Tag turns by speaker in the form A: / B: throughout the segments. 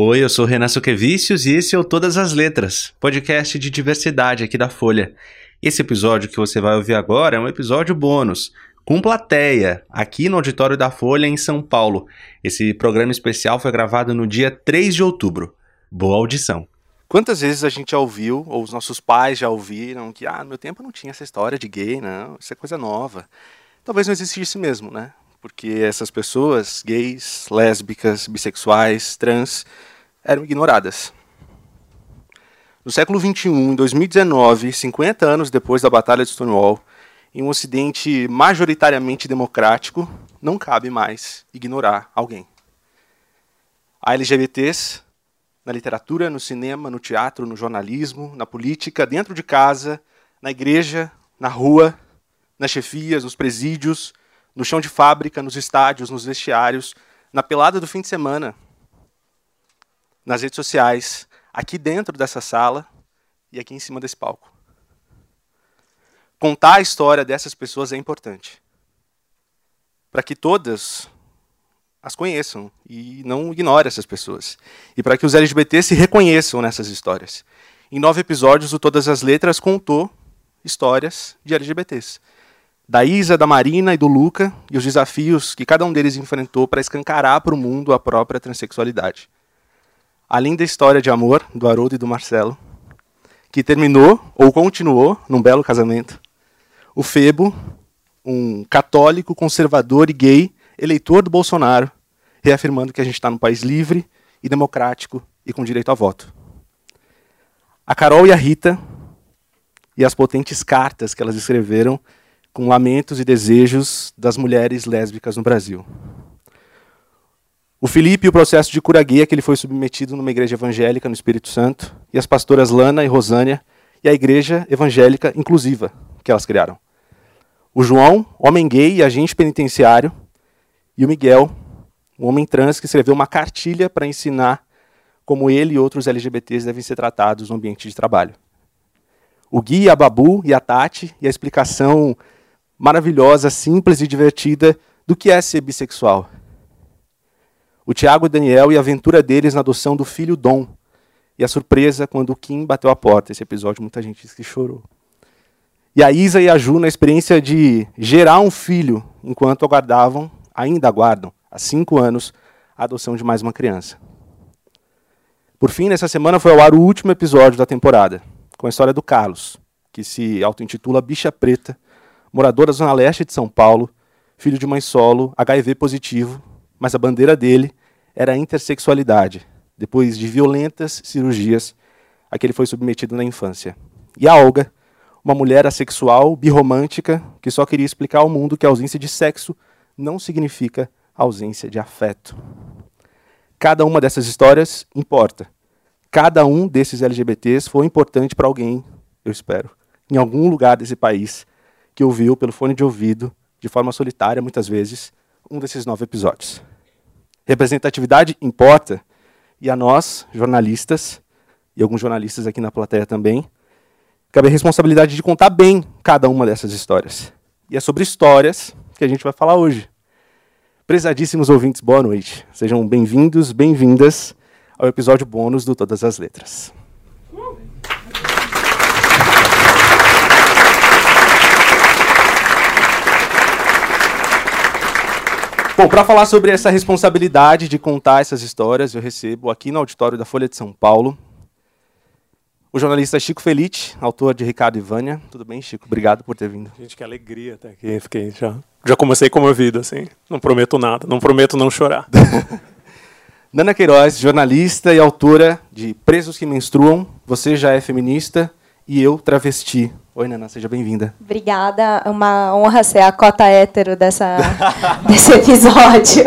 A: Oi, eu sou Renan Suquevicius e esse é o Todas as Letras, podcast de diversidade aqui da Folha. Esse episódio que você vai ouvir agora é um episódio bônus, com plateia, aqui no auditório da Folha em São Paulo. Esse programa especial foi gravado no dia 3 de outubro. Boa audição. Quantas vezes a gente já ouviu, ou os nossos pais já ouviram, que ah, no meu tempo não tinha essa história de gay, não, isso é coisa nova. Talvez não existisse mesmo, né? Porque essas pessoas, gays, lésbicas, bissexuais, trans, eram ignoradas. No século XXI, em 2019, 50 anos depois da Batalha de Stonewall, em um ocidente majoritariamente democrático, não cabe mais ignorar alguém. Há LGBTs na literatura, no cinema, no teatro, no jornalismo, na política, dentro de casa, na igreja, na rua, nas chefias, nos presídios, no chão de fábrica, nos estádios, nos vestiários, na pelada do fim de semana, nas redes sociais, aqui dentro dessa sala e aqui em cima desse palco. Contar a história dessas pessoas é importante. Para que todas as conheçam e não ignore essas pessoas. E para que os LGBT se reconheçam nessas histórias. Em nove episódios, o Todas as Letras contou histórias de LGBTs. Da Isa, da Marina e do Luca, e os desafios que cada um deles enfrentou para escancarar para o mundo a própria transexualidade. Além da história de amor do Haroldo e do Marcelo, que terminou ou continuou num belo casamento. O Febo, um católico, conservador e gay, eleitor do Bolsonaro, reafirmando que a gente está num país livre e democrático e com direito a voto. A Carol e a Rita e as potentes cartas que elas escreveram com lamentos e desejos das mulheres lésbicas no Brasil. O Felipe e o processo de cura gay que ele foi submetido numa igreja evangélica no Espírito Santo, e as pastoras Lana e Rosânia, e a igreja evangélica inclusiva que elas criaram. O João, homem gay e agente penitenciário, e o Miguel, um homem trans que escreveu uma cartilha para ensinar como ele e outros LGBTs devem ser tratados no ambiente de trabalho. O Gui, a Babu e a Tati, e a explicação maravilhosa, simples e divertida do que é ser bissexual. O Tiago e Daniel e a aventura deles na adoção do filho Dom. E a surpresa quando o Kim bateu a porta. Esse episódio muita gente disse que chorou. E a Isa e a Ju na experiência de gerar um filho enquanto aguardavam ainda aguardam, há cinco anos, a adoção de mais uma criança. Por fim, nessa semana foi ao ar o último episódio da temporada, com a história do Carlos, que se auto-intitula Bicha Preta, morador da Zona Leste de São Paulo, filho de mãe solo, HIV positivo, mas a bandeira dele era a intersexualidade, depois de violentas cirurgias a que ele foi submetido na infância. E a Olga, uma mulher assexual, birromântica, que só queria explicar ao mundo que a ausência de sexo não significa ausência de afeto. Cada uma dessas histórias importa. Cada um desses LGBTs foi importante para alguém, eu espero, em algum lugar desse país que ouviu pelo fone de ouvido, de forma solitária muitas vezes, um desses nove episódios. Representatividade importa, e a nós, jornalistas, e alguns jornalistas aqui na plateia também, cabe a responsabilidade de contar bem cada uma dessas histórias. E é sobre histórias que a gente vai falar hoje. Prezadíssimos ouvintes, boa noite. Sejam bem-vindos, bem-vindas ao episódio bônus do Todas as Letras. Bom, para falar sobre essa responsabilidade de contar essas histórias, eu recebo aqui no auditório da Folha de São Paulo o jornalista Chico Felite, autor de Ricardo e Vânia. Tudo bem, Chico? Obrigado por ter vindo.
B: Gente, que alegria estar aqui. Fiquei já, já comecei comovido, assim. Não prometo nada, não prometo não chorar.
A: Nana Queiroz, jornalista e autora de Presos que Menstruam, Você Já é Feminista e Eu Travesti. Oi, Nana, seja bem-vinda.
C: Obrigada, é uma honra ser a cota hétero dessa, desse episódio.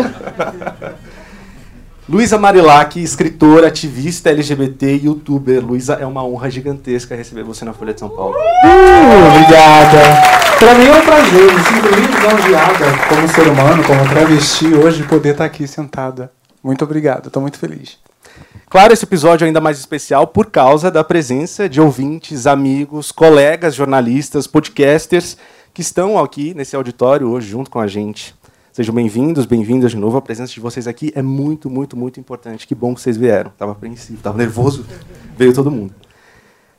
A: Luísa Marilac, escritora, ativista LGBT e youtuber. Luísa, é uma honra gigantesca receber você na Folha de São Paulo.
D: Uh, obrigada. Para mim é um prazer, me sinto muito lisonjeada como ser humano, como travesti, hoje poder estar aqui sentada. Muito obrigado, estou muito feliz.
A: Claro, esse episódio é ainda mais especial por causa da presença de ouvintes, amigos, colegas jornalistas, podcasters que estão aqui nesse auditório hoje junto com a gente. Sejam bem-vindos, bem-vindas de novo. A presença de vocês aqui é muito, muito, muito importante. Que bom que vocês vieram. Estava apreensivo, estava nervoso. Veio todo mundo.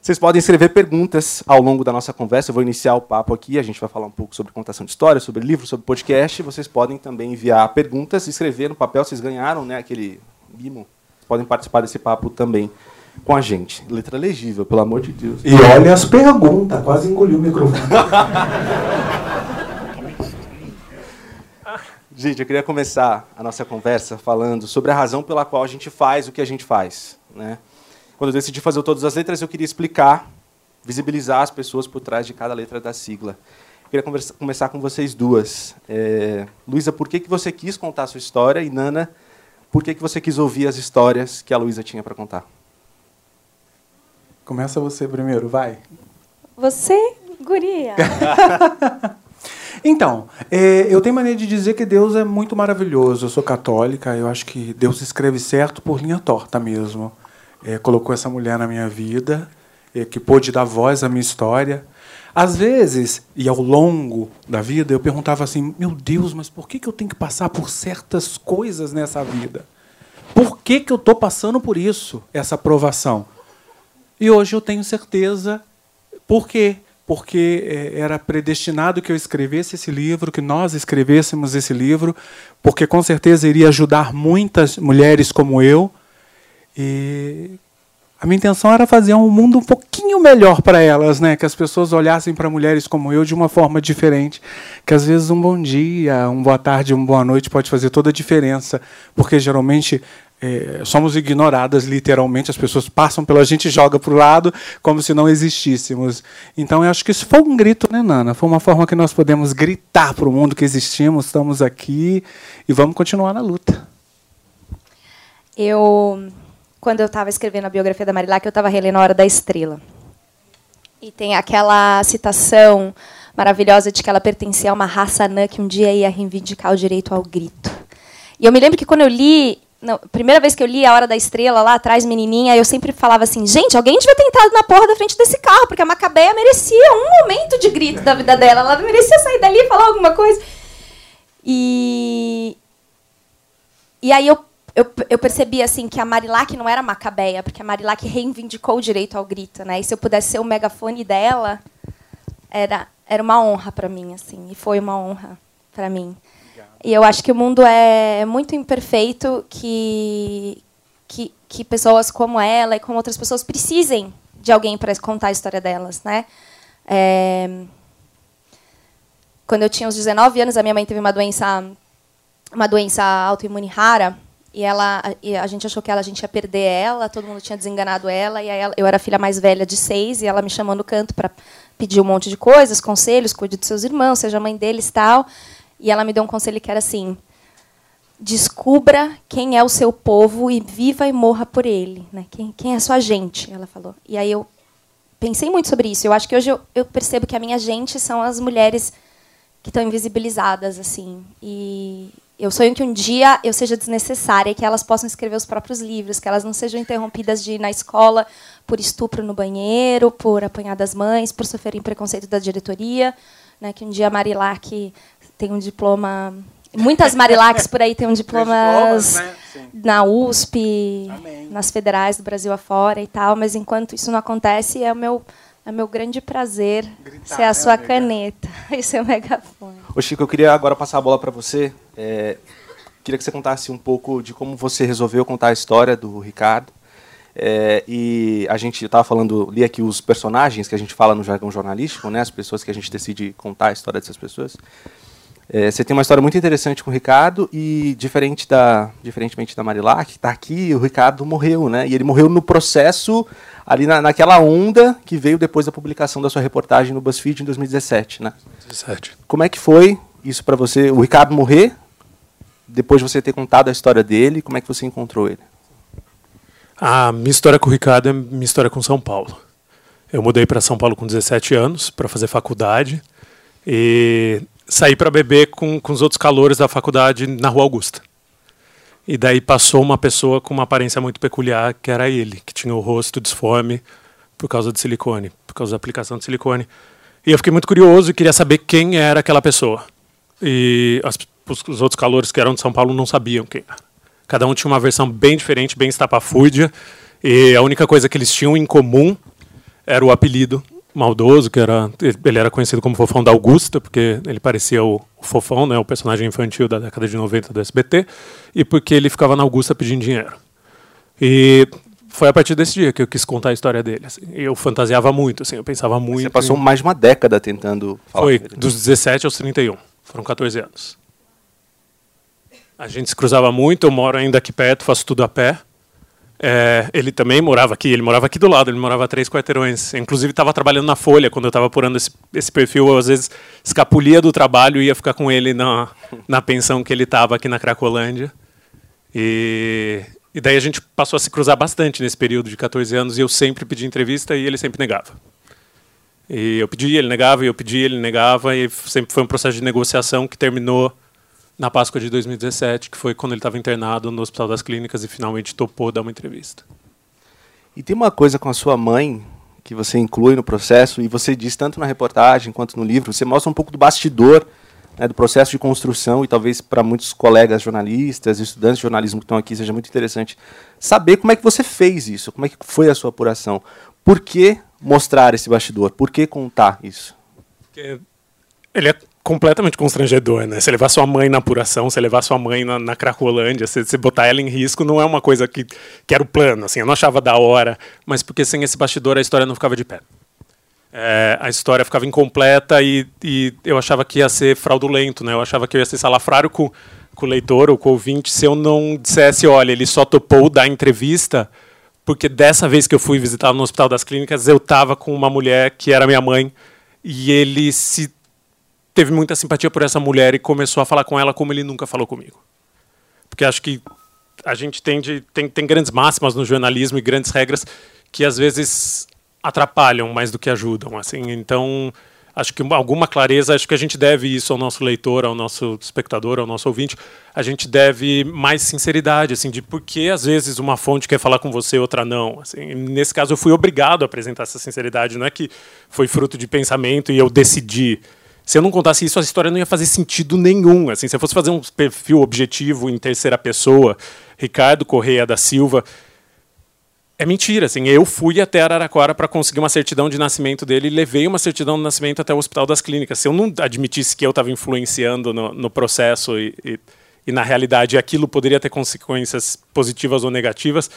A: Vocês podem escrever perguntas ao longo da nossa conversa. Eu vou iniciar o papo aqui. A gente vai falar um pouco sobre contação de história, sobre livro, sobre podcast. Vocês podem também enviar perguntas, escrever no papel. Vocês ganharam né, aquele mimo. Podem participar desse papo também com a gente. Letra legível, pelo amor de Deus.
D: E olha as perguntas, quase engoliu o microfone.
A: Gente, eu queria começar a nossa conversa falando sobre a razão pela qual a gente faz o que a gente faz. Né? Quando eu decidi fazer todas as letras, eu queria explicar, visibilizar as pessoas por trás de cada letra da sigla. Eu queria conversa, começar com vocês duas. É, Luísa, por que, que você quis contar a sua história? E Nana, por que, que você quis ouvir as histórias que a Luísa tinha para contar?
D: Começa você primeiro, vai.
C: Você, guria.
D: Então, é, eu tenho maneira de dizer que Deus é muito maravilhoso. Eu sou católica, eu acho que Deus escreve certo por linha torta mesmo. É, colocou essa mulher na minha vida, é, que pôde dar voz à minha história. Às vezes, e ao longo da vida, eu perguntava assim: meu Deus, mas por que, eu tenho que passar por certas coisas nessa vida? Por que, que eu estou passando por isso, essa provação? E hoje eu tenho certeza por quê? Porque é, era predestinado que eu escrevesse esse livro, que nós escrevêssemos esse livro, porque com certeza iria ajudar muitas mulheres como eu. E a minha intenção era fazer um mundo um pouquinho melhor para elas, né? Que as pessoas olhassem para mulheres como eu de uma forma diferente. Que às vezes um bom dia, uma boa tarde, uma boa noite pode fazer toda a diferença, porque geralmente é, somos ignoradas literalmente, as pessoas passam pela gente e jogam para o lado como se não existíssemos. Então eu acho que isso foi um grito, né, Nana? Foi uma forma que nós podemos gritar para o mundo que existimos, estamos aqui e vamos continuar na luta.
C: Eu, quando eu estava escrevendo a biografia da Marilac, eu estava relendo A Hora da Estrela. E tem aquela citação maravilhosa de que ela pertencia a uma raça anã que um dia ia reivindicar o direito ao grito. E eu me lembro que quando eu li não, primeira vez que eu li A Hora da Estrela, lá atrás, menininha, eu sempre falava assim, gente, alguém devia ter entrado na porra da frente desse carro, porque a Macabeia merecia um momento de grito da vida dela. Ela merecia sair dali e falar alguma coisa. E, e aí eu, eu, eu percebi assim que a Marilac não era Macabeia, porque a Marilac reivindicou o direito ao grito, né? E se eu pudesse ser o megafone dela, era, era uma honra para mim, assim, e foi uma honra para mim. E eu acho que o mundo é muito imperfeito que, que, que pessoas como ela e como outras pessoas precisem de alguém para contar a história delas, né? É... Quando eu tinha uns 19 anos, a minha mãe teve uma doença uma doença autoimune rara e ela e a gente achou que ela, a gente ia perder ela, todo mundo tinha desenganado ela e ela, eu era a filha mais velha de seis e ela me chamou no canto para pedir um monte de coisas, conselhos, cuide dos seus irmãos, seja mãe deles, tal. E ela me deu um conselho que era assim: descubra quem é o seu povo e viva e morra por ele. Né? Quem, quem é a sua gente? Ela falou. E aí eu pensei muito sobre isso. Eu acho que hoje eu, eu percebo que a minha gente são as mulheres que estão invisibilizadas assim. E eu sonho que um dia eu seja desnecessária, que elas possam escrever os próprios livros, que elas não sejam interrompidas de ir na escola por estupro no banheiro, por apanhar das mães, por sofrerem preconceito da diretoria, né? Que um dia a Marilac tem um diploma. Muitas Marilacs por aí têm um diplomas né? na USP, Amém. nas federais do Brasil afora e tal, mas enquanto isso não acontece, é o meu, é meu grande prazer Gritar, ser a né, sua né, caneta e ser o megafone.
A: Ô Chico, eu queria agora passar a bola para você. É, queria que você contasse um pouco de como você resolveu contar a história do Ricardo. É, e a gente estava falando, li aqui os personagens que a gente fala no jargão jornalístico, né, as pessoas que a gente decide contar a história dessas pessoas. É, você tem uma história muito interessante com o Ricardo e diferente da, diferentemente da Marilac, que está aqui, o Ricardo morreu, né? E ele morreu no processo ali na, naquela onda que veio depois da publicação da sua reportagem no BuzzFeed em 2017, né?
B: 2017.
A: Como é que foi isso para você? O Ricardo morrer depois de você ter contado a história dele, como é que você encontrou ele?
B: A minha história com o Ricardo é minha história com São Paulo. Eu mudei para São Paulo com 17 anos para fazer faculdade e saí para beber com, com os outros calores da faculdade na Rua Augusta. E daí passou uma pessoa com uma aparência muito peculiar, que era ele, que tinha o rosto disforme por causa de silicone, por causa da aplicação de silicone. E eu fiquei muito curioso e queria saber quem era aquela pessoa. E as, os, os outros calouros que eram de São Paulo não sabiam quem era. Cada um tinha uma versão bem diferente, bem estapafúrdia, e a única coisa que eles tinham em comum era o apelido maldoso, que era ele era conhecido como Fofão da Augusta, porque ele parecia o, o Fofão, né, o personagem infantil da década de 90 do SBT, e porque ele ficava na Augusta pedindo dinheiro. E foi a partir desse dia que eu quis contar a história dele. Assim. Eu fantasiava muito, assim, eu pensava muito.
A: Você passou
B: em...
A: mais de uma década tentando
B: falar Foi, dos 17 aos 31. Foram 14 anos. A gente se cruzava muito, eu moro ainda aqui perto, faço tudo a pé. É, ele também morava aqui, ele morava aqui do lado, ele morava a três quarteirões. Inclusive estava trabalhando na Folha quando eu estava apurando esse, esse, perfil. Eu, às vezes escapulia do trabalho e ia ficar com ele na, na pensão que ele estava aqui na Cracolândia. E, e daí a gente passou a se cruzar bastante nesse período de 14 anos e eu sempre pedi entrevista e ele sempre negava. E eu pedi, ele negava, e eu pedi, ele negava, e sempre foi um processo de negociação que terminou na Páscoa de 2017, que foi quando ele estava internado no Hospital das Clínicas e finalmente topou dar uma entrevista.
A: E tem uma coisa com a sua mãe que você inclui no processo, e você diz tanto na reportagem quanto no livro, você mostra um pouco do bastidor né, do processo de construção, e talvez para muitos colegas jornalistas, estudantes de jornalismo que estão aqui, seja muito interessante saber como é que você fez isso, como é que foi a sua apuração. Por que mostrar esse bastidor? Por que contar isso?
B: Porque ele é completamente constrangedor, né? Você levar sua mãe na apuração, você levar sua mãe na, na Cracolândia, você, botar ela em risco, não é uma coisa que, que era o plano, assim, eu não achava da hora, mas porque sem esse bastidor a história não ficava de pé. É, a história ficava incompleta e, e, eu achava que ia ser fraudulento, né? Eu achava que eu ia ser salafrário com, com o leitor ou com o ouvinte se eu não dissesse, olha, ele só topou dar entrevista porque dessa vez que eu fui visitar no Hospital das Clínicas, eu estava com uma mulher que era minha mãe e ele se teve muita simpatia por essa mulher e começou a falar com ela como ele nunca falou comigo. Porque acho que a gente tem, tem grandes máximas no jornalismo e grandes regras que às vezes atrapalham mais do que ajudam. Assim, então acho que alguma clareza, acho que a gente deve isso ao nosso leitor, ao nosso espectador, ao nosso ouvinte. A gente deve mais sinceridade, assim, de por que às vezes uma fonte quer falar com você, outra não. Assim, nesse caso, eu fui obrigado a apresentar essa sinceridade. Não é que foi fruto de pensamento e eu decidi. Se eu não contasse isso, a história não ia fazer sentido nenhum. Assim, se eu fosse fazer um perfil objetivo em terceira pessoa, Ricardo Correia da Silva, é mentira, assim. Eu fui até Araraquara para conseguir uma certidão de nascimento dele e levei uma certidão de nascimento até o Hospital das Clínicas. Se eu não admitisse que eu estava influenciando no, no processo e, e, e, na realidade aquilo poderia ter consequências positivas ou negativas,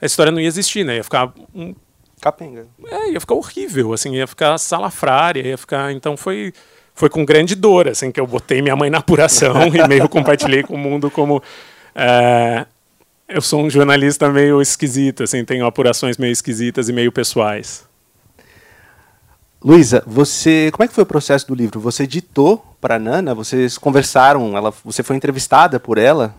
B: a história não ia existir, né? Ia ficar um...
A: capenga.
B: É, ia ficar horrível, assim, ia ficar salafrária, ia ficar. Então foi foi com grande dor, assim, que eu botei minha mãe na apuração e meio compartilhei com o mundo como é, eu sou um jornalista meio esquisito, assim, tenho apurações meio esquisitas e meio pessoais.
A: Luísa, você, como é que foi o processo do livro? Você editou para Nana? Vocês conversaram? Ela, você foi entrevistada por ela?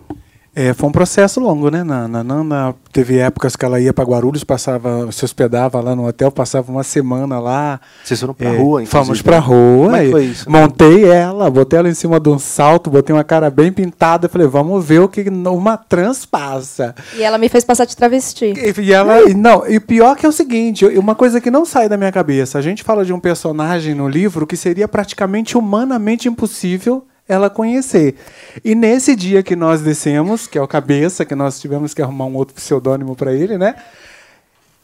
D: É, foi um processo longo, né? Na, na Nana teve épocas que ela ia para Guarulhos, passava, se hospedava lá no hotel, passava uma semana lá.
A: Vocês foram para é, rua,
D: inclusive? Fomos para rua. Como é que foi isso? Montei ela, botei ela em cima de um salto, botei uma cara bem pintada, falei, vamos ver o que uma trans passa.
C: E ela me fez passar de travesti.
D: E, e ela, não, e pior que é o seguinte, uma coisa que não sai da minha cabeça, a gente fala de um personagem no livro que seria praticamente humanamente impossível ela conhecer. E nesse dia que nós descemos, que é o cabeça, que nós tivemos que arrumar um outro pseudônimo para ele, né?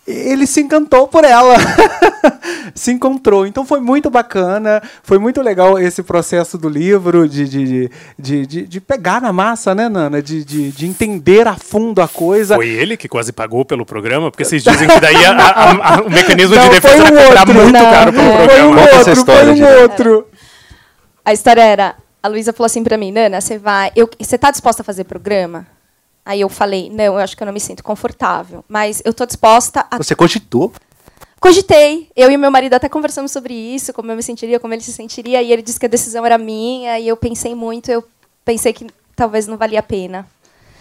D: Ele se encantou por ela, se encontrou. Então foi muito bacana, foi muito legal esse processo do livro de, de, de, de, de pegar na massa, né, Nana? De, de, de, entender a fundo a coisa.
B: Foi ele que quase pagou pelo programa? Porque vocês dizem que daí a, a, a, o mecanismo não, de defesa
D: um
B: era muito
D: não,
B: caro pelo
D: é.
B: programa.
D: Foi um outro, foi um outro.
C: A história era a Luísa falou assim para mim, Nana, você vai, eu, você está disposta a fazer programa? Aí eu falei, não, eu acho que eu não me sinto confortável, mas eu estou disposta a.
A: Você cogitou?
C: Cogitei. Eu e meu marido até conversamos sobre isso, como eu me sentiria, como ele se sentiria, e ele disse que a decisão era minha, e eu pensei muito, eu pensei que talvez não valia a pena.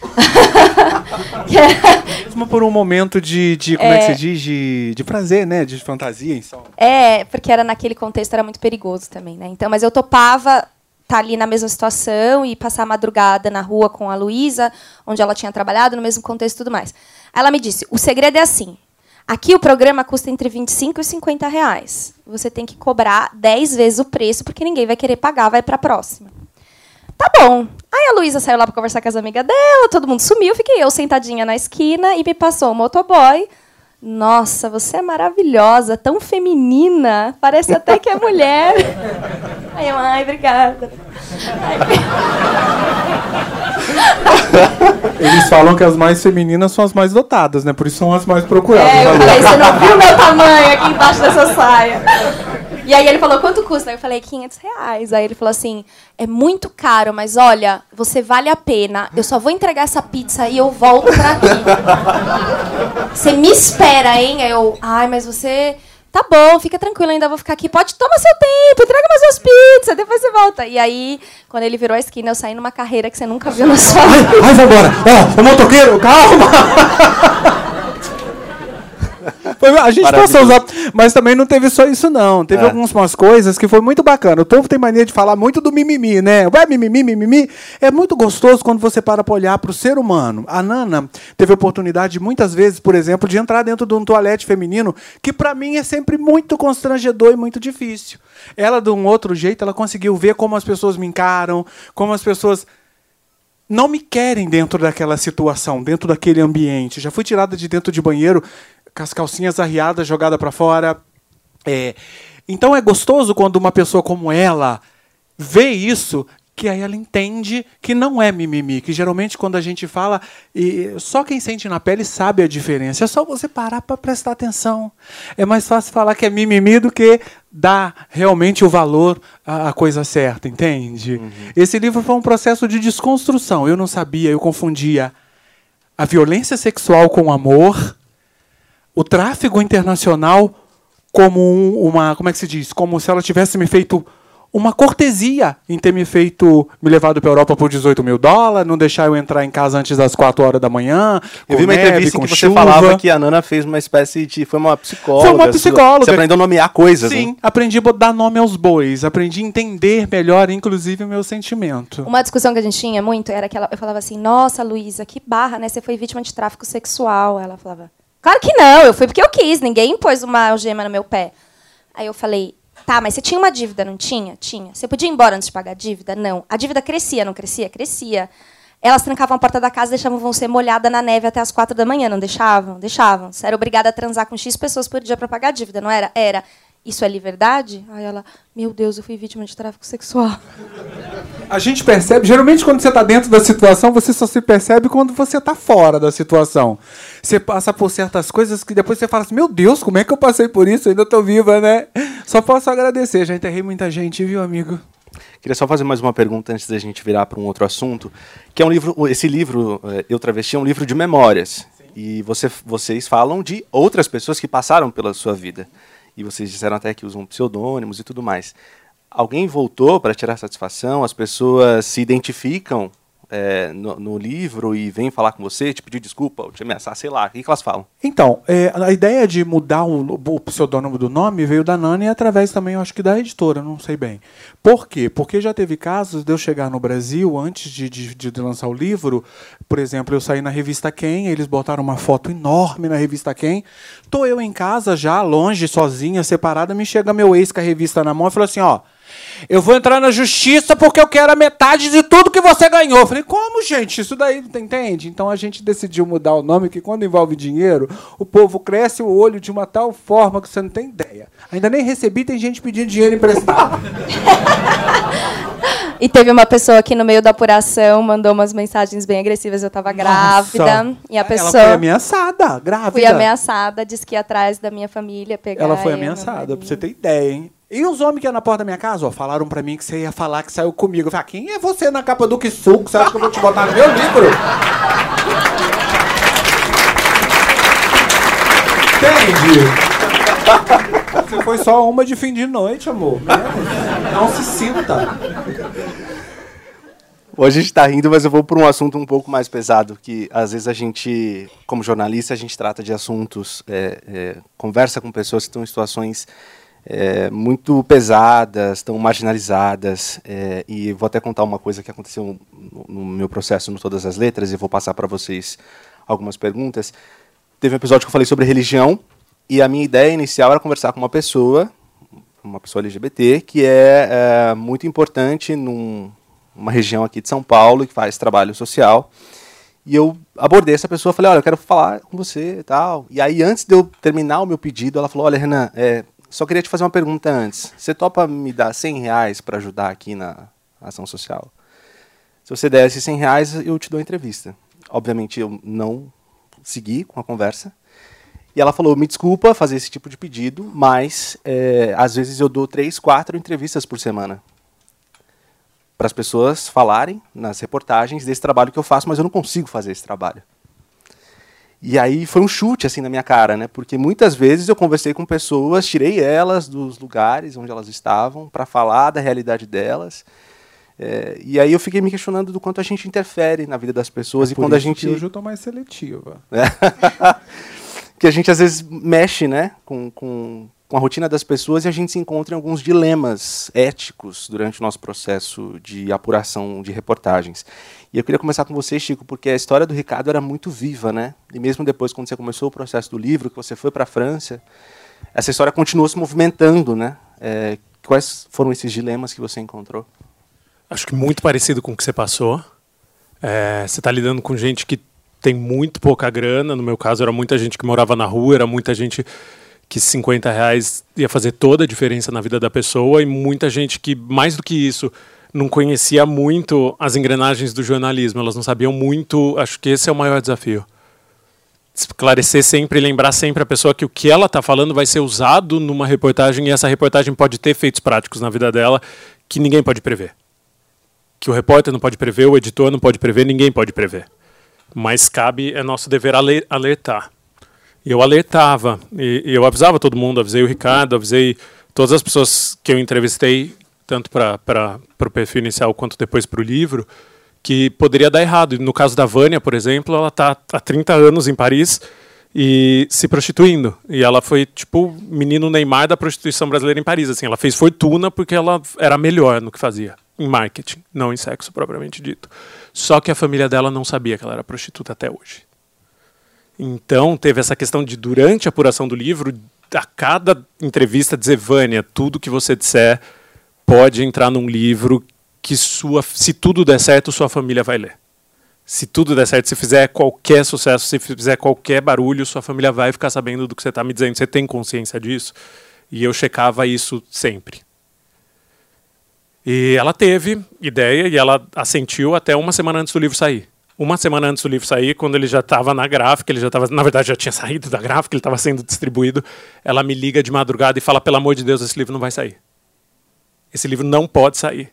D: Mesmo por um momento de, de como é, é que se diz, de, de prazer, né? De fantasia em som.
C: É, porque era naquele contexto era muito perigoso também, né? Então, mas eu topava tá ali na mesma situação e passar a madrugada na rua com a Luísa, onde ela tinha trabalhado, no mesmo contexto e tudo mais. Ela me disse: o segredo é assim. Aqui o programa custa entre 25 e 50 reais. Você tem que cobrar 10 vezes o preço, porque ninguém vai querer pagar, vai para a próxima. Tá bom. Aí a Luísa saiu lá pra conversar com as amigas dela, todo mundo sumiu, fiquei eu sentadinha na esquina e me passou o motoboy. Nossa, você é maravilhosa, tão feminina, parece até que é mulher. Aí eu, ai, obrigada.
D: Eles falam que as mais femininas são as mais dotadas, né? Por isso são as mais procuradas.
C: É, eu falei, você não viu meu tamanho aqui embaixo dessa saia. E aí ele falou, quanto custa? Eu falei, 500 reais. Aí ele falou assim, é muito caro, mas olha, você vale a pena. Eu só vou entregar essa pizza e eu volto pra aqui. Você me espera, hein? Aí eu, ai, mas você... Tá bom, fica tranquilo, ainda vou ficar aqui. Pode, toma seu tempo, entrega mais suas pizzas, depois você volta. E aí, quando ele virou a esquina, eu saí numa carreira que você nunca viu na sua vida.
D: Ai, vai embora! Ó, o motoqueiro, calma! Foi- a gente passou usar, mas também não teve só isso não. Teve
A: É.
D: algumas coisas que foi muito bacana. O povo tem mania de falar muito do mimimi, né? Vai mimimi, mimimi. É muito gostoso quando você para para olhar para o ser humano. A Nana teve a oportunidade muitas vezes, por exemplo, de entrar dentro de um toalete feminino, que para mim é sempre muito constrangedor e muito difícil. Ela de um outro jeito, ela conseguiu ver como as pessoas me encaram, como as pessoas não me querem dentro daquela situação, dentro daquele ambiente. Já fui tirada de dentro de banheiro com as calcinhas arriadas, jogada para fora. É, Então é gostoso quando uma pessoa como ela vê isso, que aí ela entende que não é mimimi, que geralmente quando a gente fala, e só quem sente na pele sabe a diferença. É só você parar para prestar atenção. É mais fácil falar que é mimimi do que dar realmente o valor à à coisa certa, entende? Esse livro foi um processo de desconstrução. Eu não sabia, eu confundia a violência sexual com o amor, o tráfego internacional como um- uma, como é que se diz? Como se ela tivesse me feito uma cortesia em ter me feito, me levado para Europa por 18 mil dólares, não deixar eu entrar em casa antes das 4 horas da manhã.
A: Eu vi uma
D: neve,
A: entrevista em que você
D: chuva.
A: falava que a Nana fez uma espécie de. Foi uma psicóloga.
D: Foi uma psicóloga.
A: Você aprendeu a nomear coisas.
D: Sim,
A: Né?
D: aprendi a dar nome aos bois, aprendi a entender melhor, inclusive, o meu sentimento.
C: Uma discussão que a gente tinha muito era que ela, eu falava assim, nossa, Luísa, que barra, né? Você foi vítima de tráfico sexual. Ela falava, claro que não, eu fui porque eu quis, ninguém pôs uma algema no meu pé. Aí eu falei, tá, mas você tinha uma dívida, não tinha? Tinha. Você podia ir embora antes de pagar a dívida? Não. A dívida crescia, não crescia? Crescia. Elas trancavam a porta da casa e deixavam você molhada na neve até as quatro da manhã, não deixavam? Deixavam. Você era obrigada a transar com X pessoas por dia para pagar a dívida, não era? Era. Isso é liberdade? Aí ela, meu Deus, eu fui vítima de tráfico sexual.
D: A gente percebe, geralmente quando você está dentro da situação, você só se percebe quando você está fora da situação. Você passa por certas coisas que depois você fala assim, meu Deus, como é que eu passei por isso? Eu ainda estou viva, né? Só posso agradecer, já enterrei muita gente, viu, amigo?
A: Queria só fazer mais uma pergunta antes da gente virar para um outro assunto, que é um livro, esse livro, eh, Eu Travesti, é um livro de memórias. E você, vocês falam de outras pessoas que passaram pela sua vida. E vocês disseram até que usam pseudônimos e tudo mais. Alguém voltou para tirar satisfação? As pessoas se identificam eh, no, no livro e vêm falar com você, te pedir desculpa, te ameaçar, sei lá. O que, que elas falam?
D: Então, é, a ideia de mudar o, o pseudônimo do nome veio da Nani através também, eu acho que da editora, não sei bem. Por quê? Porque já teve casos de eu chegar no Brasil antes de, de, de lançar o livro. Por exemplo, eu saí na revista Quem, eles botaram uma foto enorme na revista Quem. Tô eu em casa já, longe, sozinha, separada, me chega meu ex com a revista na mão e falou assim: ó. Eu vou entrar na justiça porque eu quero a metade de tudo que você ganhou. Eu falei, como, gente? Isso daí não entende? Então a gente decidiu mudar o nome, que quando envolve dinheiro, o povo cresce o olho de uma tal forma que você não tem ideia. Ainda nem recebi, tem gente pedindo dinheiro emprestado.
C: E teve uma pessoa que no meio da apuração mandou umas mensagens bem agressivas. Eu tava grávida.
D: Nossa.
C: E a
D: Ela
C: pessoa.
D: foi ameaçada, grávida.
C: Fui ameaçada, disse que ia atrás da minha família pegar.
D: Ela foi ameaçada, pra você ter ideia, hein? E os homens que iam na porta da minha casa, ó, falaram pra mim que você ia falar que saiu comigo. Eu falei, ah, quem é você na capa do que suco? Você acha que eu vou te botar no meu livro? Entende? Você foi só uma de fim de noite, amor. Não se sinta.
A: Hoje a gente está rindo, mas eu vou por um assunto um pouco mais pesado, que às vezes a gente, como jornalista, a gente trata de assuntos, é, é, conversa com pessoas que estão em situações é, muito pesadas, estão marginalizadas, é, e vou até contar uma coisa que aconteceu no, meu processo no Todas as Letras, e vou passar para vocês algumas perguntas. Teve um episódio que eu falei sobre religião, e a minha ideia inicial era conversar com uma pessoa, uma pessoa LGBT, que é, é muito importante num, região aqui de São Paulo que faz trabalho social. E eu abordei essa pessoa, falei, olha, eu quero falar com você e tal. E aí, antes de eu terminar o meu pedido, ela falou, olha, Renan, é, só queria te fazer uma pergunta antes. Você topa me dar 100 reais para ajudar aqui na ação social? Se você der esses 100 reais, eu te dou a entrevista. Obviamente, eu não segui com a conversa. E ela falou, me desculpa fazer esse tipo de pedido, mas é, às vezes eu dou três, quatro entrevistas por semana para as pessoas falarem nas reportagens desse trabalho que eu faço, mas eu não consigo fazer esse trabalho. E aí foi um chute assim na minha cara, né? Porque muitas vezes eu conversei com pessoas, tirei elas dos lugares onde elas estavam para falar da realidade delas. É, e aí eu fiquei me questionando do quanto a gente interfere na vida das pessoas
D: É
A: e quando a gente
D: que hoje eu tô mais seletiva.
A: que a gente às vezes mexe, né, com, com, com a rotina das pessoas e a gente se encontra em alguns dilemas éticos durante o nosso processo de apuração de reportagens. E eu queria começar com você, Chico, porque a história do Ricardo era muito viva, né? E mesmo depois, quando você começou o processo do livro, que você foi para a França, essa história continuou se movimentando, né? É, quais foram esses dilemas que você encontrou?
B: Acho que muito parecido com o que você passou. É, você está lidando com gente que tem muito pouca grana. No meu caso, era muita gente que morava na rua, era muita gente que 50 reais ia fazer toda a diferença na vida da pessoa e muita gente que, mais do que isso, não conhecia muito as engrenagens do jornalismo. Elas não sabiam muito. Acho que esse é o maior desafio. Esclarecer sempre, lembrar sempre a pessoa que o que ela está falando vai ser usado numa reportagem e essa reportagem pode ter efeitos práticos na vida dela que ninguém pode prever que o repórter não pode prever, o editor não pode prever, ninguém pode prever. Mas cabe, é nosso dever alertar. Eu alertava, e, eu avisava todo mundo, avisei o Ricardo, avisei todas as pessoas que eu entrevistei, tanto para o perfil inicial quanto depois para o livro, que poderia dar errado. No caso da Vânia, por exemplo, ela está há 30 anos em Paris e se prostituindo. E ela foi tipo menino Neymar da prostituição brasileira em Paris. Assim, ela fez fortuna porque ela era melhor no que fazia em marketing, não em sexo propriamente dito. Só que a família dela não sabia que ela era prostituta até hoje. Então teve essa questão de durante a apuração do livro, a cada entrevista dizer Vânia, tudo que você disser pode entrar num livro que sua, se tudo der certo, sua família vai ler. Se tudo der certo, se fizer qualquer sucesso, se fizer qualquer barulho, sua família vai ficar sabendo do que você está me dizendo. Você tem consciência disso? E eu checava isso sempre. E ela teve ideia e ela assentiu até uma semana antes do livro sair. Uma semana antes do livro sair, quando ele já estava na gráfica, ele já estava, na verdade, já tinha saído da gráfica, ele estava sendo distribuído. Ela me liga de madrugada e fala: pelo amor de Deus, esse livro não vai sair. Esse livro não pode sair.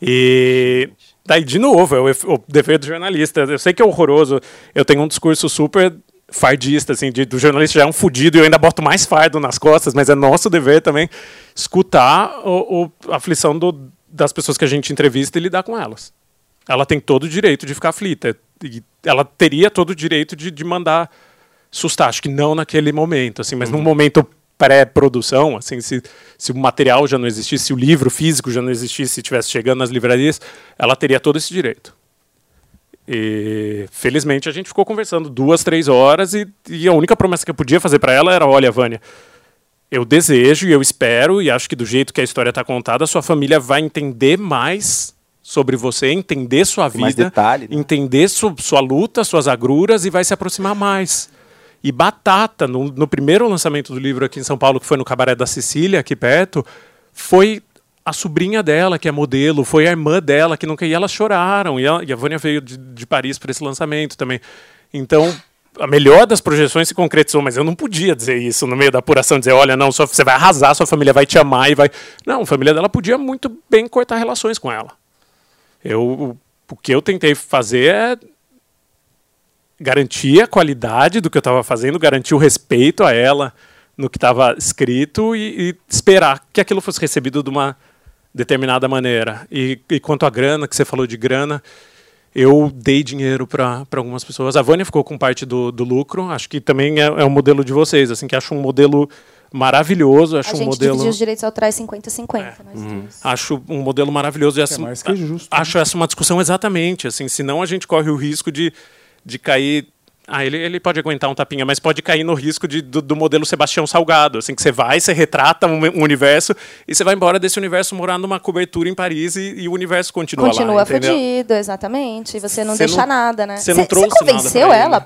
B: E daí, de novo, é o, dever do jornalista. Eu sei que é horroroso. Eu tenho um discurso super fardista, assim, de, do jornalista já é um fudido e eu ainda boto mais fardo nas costas, mas é nosso dever também escutar o, o, a aflição do, das pessoas que a gente entrevista e lidar com elas. Ela tem todo o direito de ficar aflita. E ela teria todo o direito de, de mandar sustar. Acho que não naquele momento, assim, mas uhum. num momento pré-produção, assim, se, se o material já não existisse, se o livro físico já não existisse, se estivesse chegando nas livrarias, ela teria todo esse direito. E felizmente a gente ficou conversando duas, três horas e, e a única promessa que eu podia fazer para ela era: olha, Vânia, eu desejo e eu espero, e acho que do jeito que a história está contada, a sua família vai entender mais sobre você, entender sua vida,
A: detalhe, né?
B: entender su, sua luta, suas agruras e vai se aproximar mais. E Batata, no, no primeiro lançamento do livro aqui em São Paulo, que foi no Cabaré da Sicília, aqui perto, foi a sobrinha dela, que é modelo, foi a irmã dela, que nunca. E elas choraram. E a, e a Vânia veio de, de Paris para esse lançamento também. Então, a melhor das projeções se concretizou, mas eu não podia dizer isso no meio da apuração, dizer, olha, não, só, você vai arrasar, sua família vai te amar e vai. Não, a família dela podia muito bem cortar relações com ela. Eu, o que eu tentei fazer é garantir a qualidade do que eu estava fazendo, garantir o respeito a ela no que estava escrito e, e, esperar que aquilo fosse recebido de uma determinada maneira. E, e quanto à grana, que você falou de grana, eu dei dinheiro para algumas pessoas. A Vânia ficou com parte do, do lucro. Acho que também é, é um modelo de vocês, assim, que acho um modelo maravilhoso. Acho
C: a gente
B: um modelo.
C: os direitos autorais 50-50.
B: É. Uhum. Acho um modelo maravilhoso. E essa,
D: é mais que justo.
B: Acho essa uma discussão exatamente. Assim, senão a gente corre o risco de, de cair ah, ele, ele pode aguentar um tapinha, mas pode cair no risco de, do, do modelo Sebastião Salgado. Assim, que você vai, você retrata um, um, universo e você vai embora desse universo morar numa cobertura em Paris e, e o universo continua,
C: continua
B: lá.
C: Continua fodido, exatamente. Você não
B: cê
C: deixa
B: não,
C: nada, né?
B: Você não trouxe
C: Você convenceu
B: nada
C: ela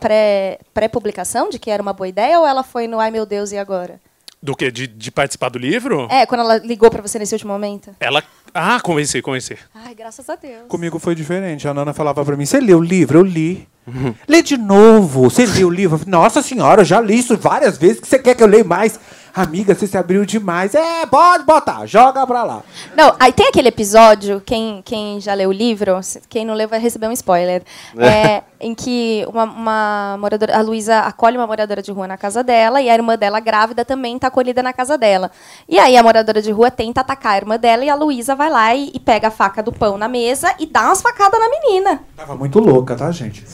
C: pré-publicação pré de que era uma boa ideia ou ela foi no ai meu Deus e agora?
B: Do que? De, de participar do livro?
C: É, quando ela ligou para você nesse último momento.
B: Ela. Ah, convenci, convenci.
C: Ai, graças a Deus.
D: Comigo foi diferente. A Nana falava para mim: Você leu o livro? Eu li. Uhum. Lê de novo. Você leu o livro? Nossa senhora, eu já li isso várias vezes. que você quer que eu leia mais? Amiga, você se abriu demais. É, pode botar, joga pra lá.
C: Não, aí tem aquele episódio, quem, quem já leu o livro, quem não leu vai receber um spoiler, é, é em que uma, uma moradora, a Luísa acolhe uma moradora de rua na casa dela e a irmã dela grávida também está acolhida na casa dela. E aí a moradora de rua tenta atacar a irmã dela e a Luísa vai lá e, e pega a faca do pão na mesa e dá umas facadas na menina.
D: Tava muito louca, tá, gente?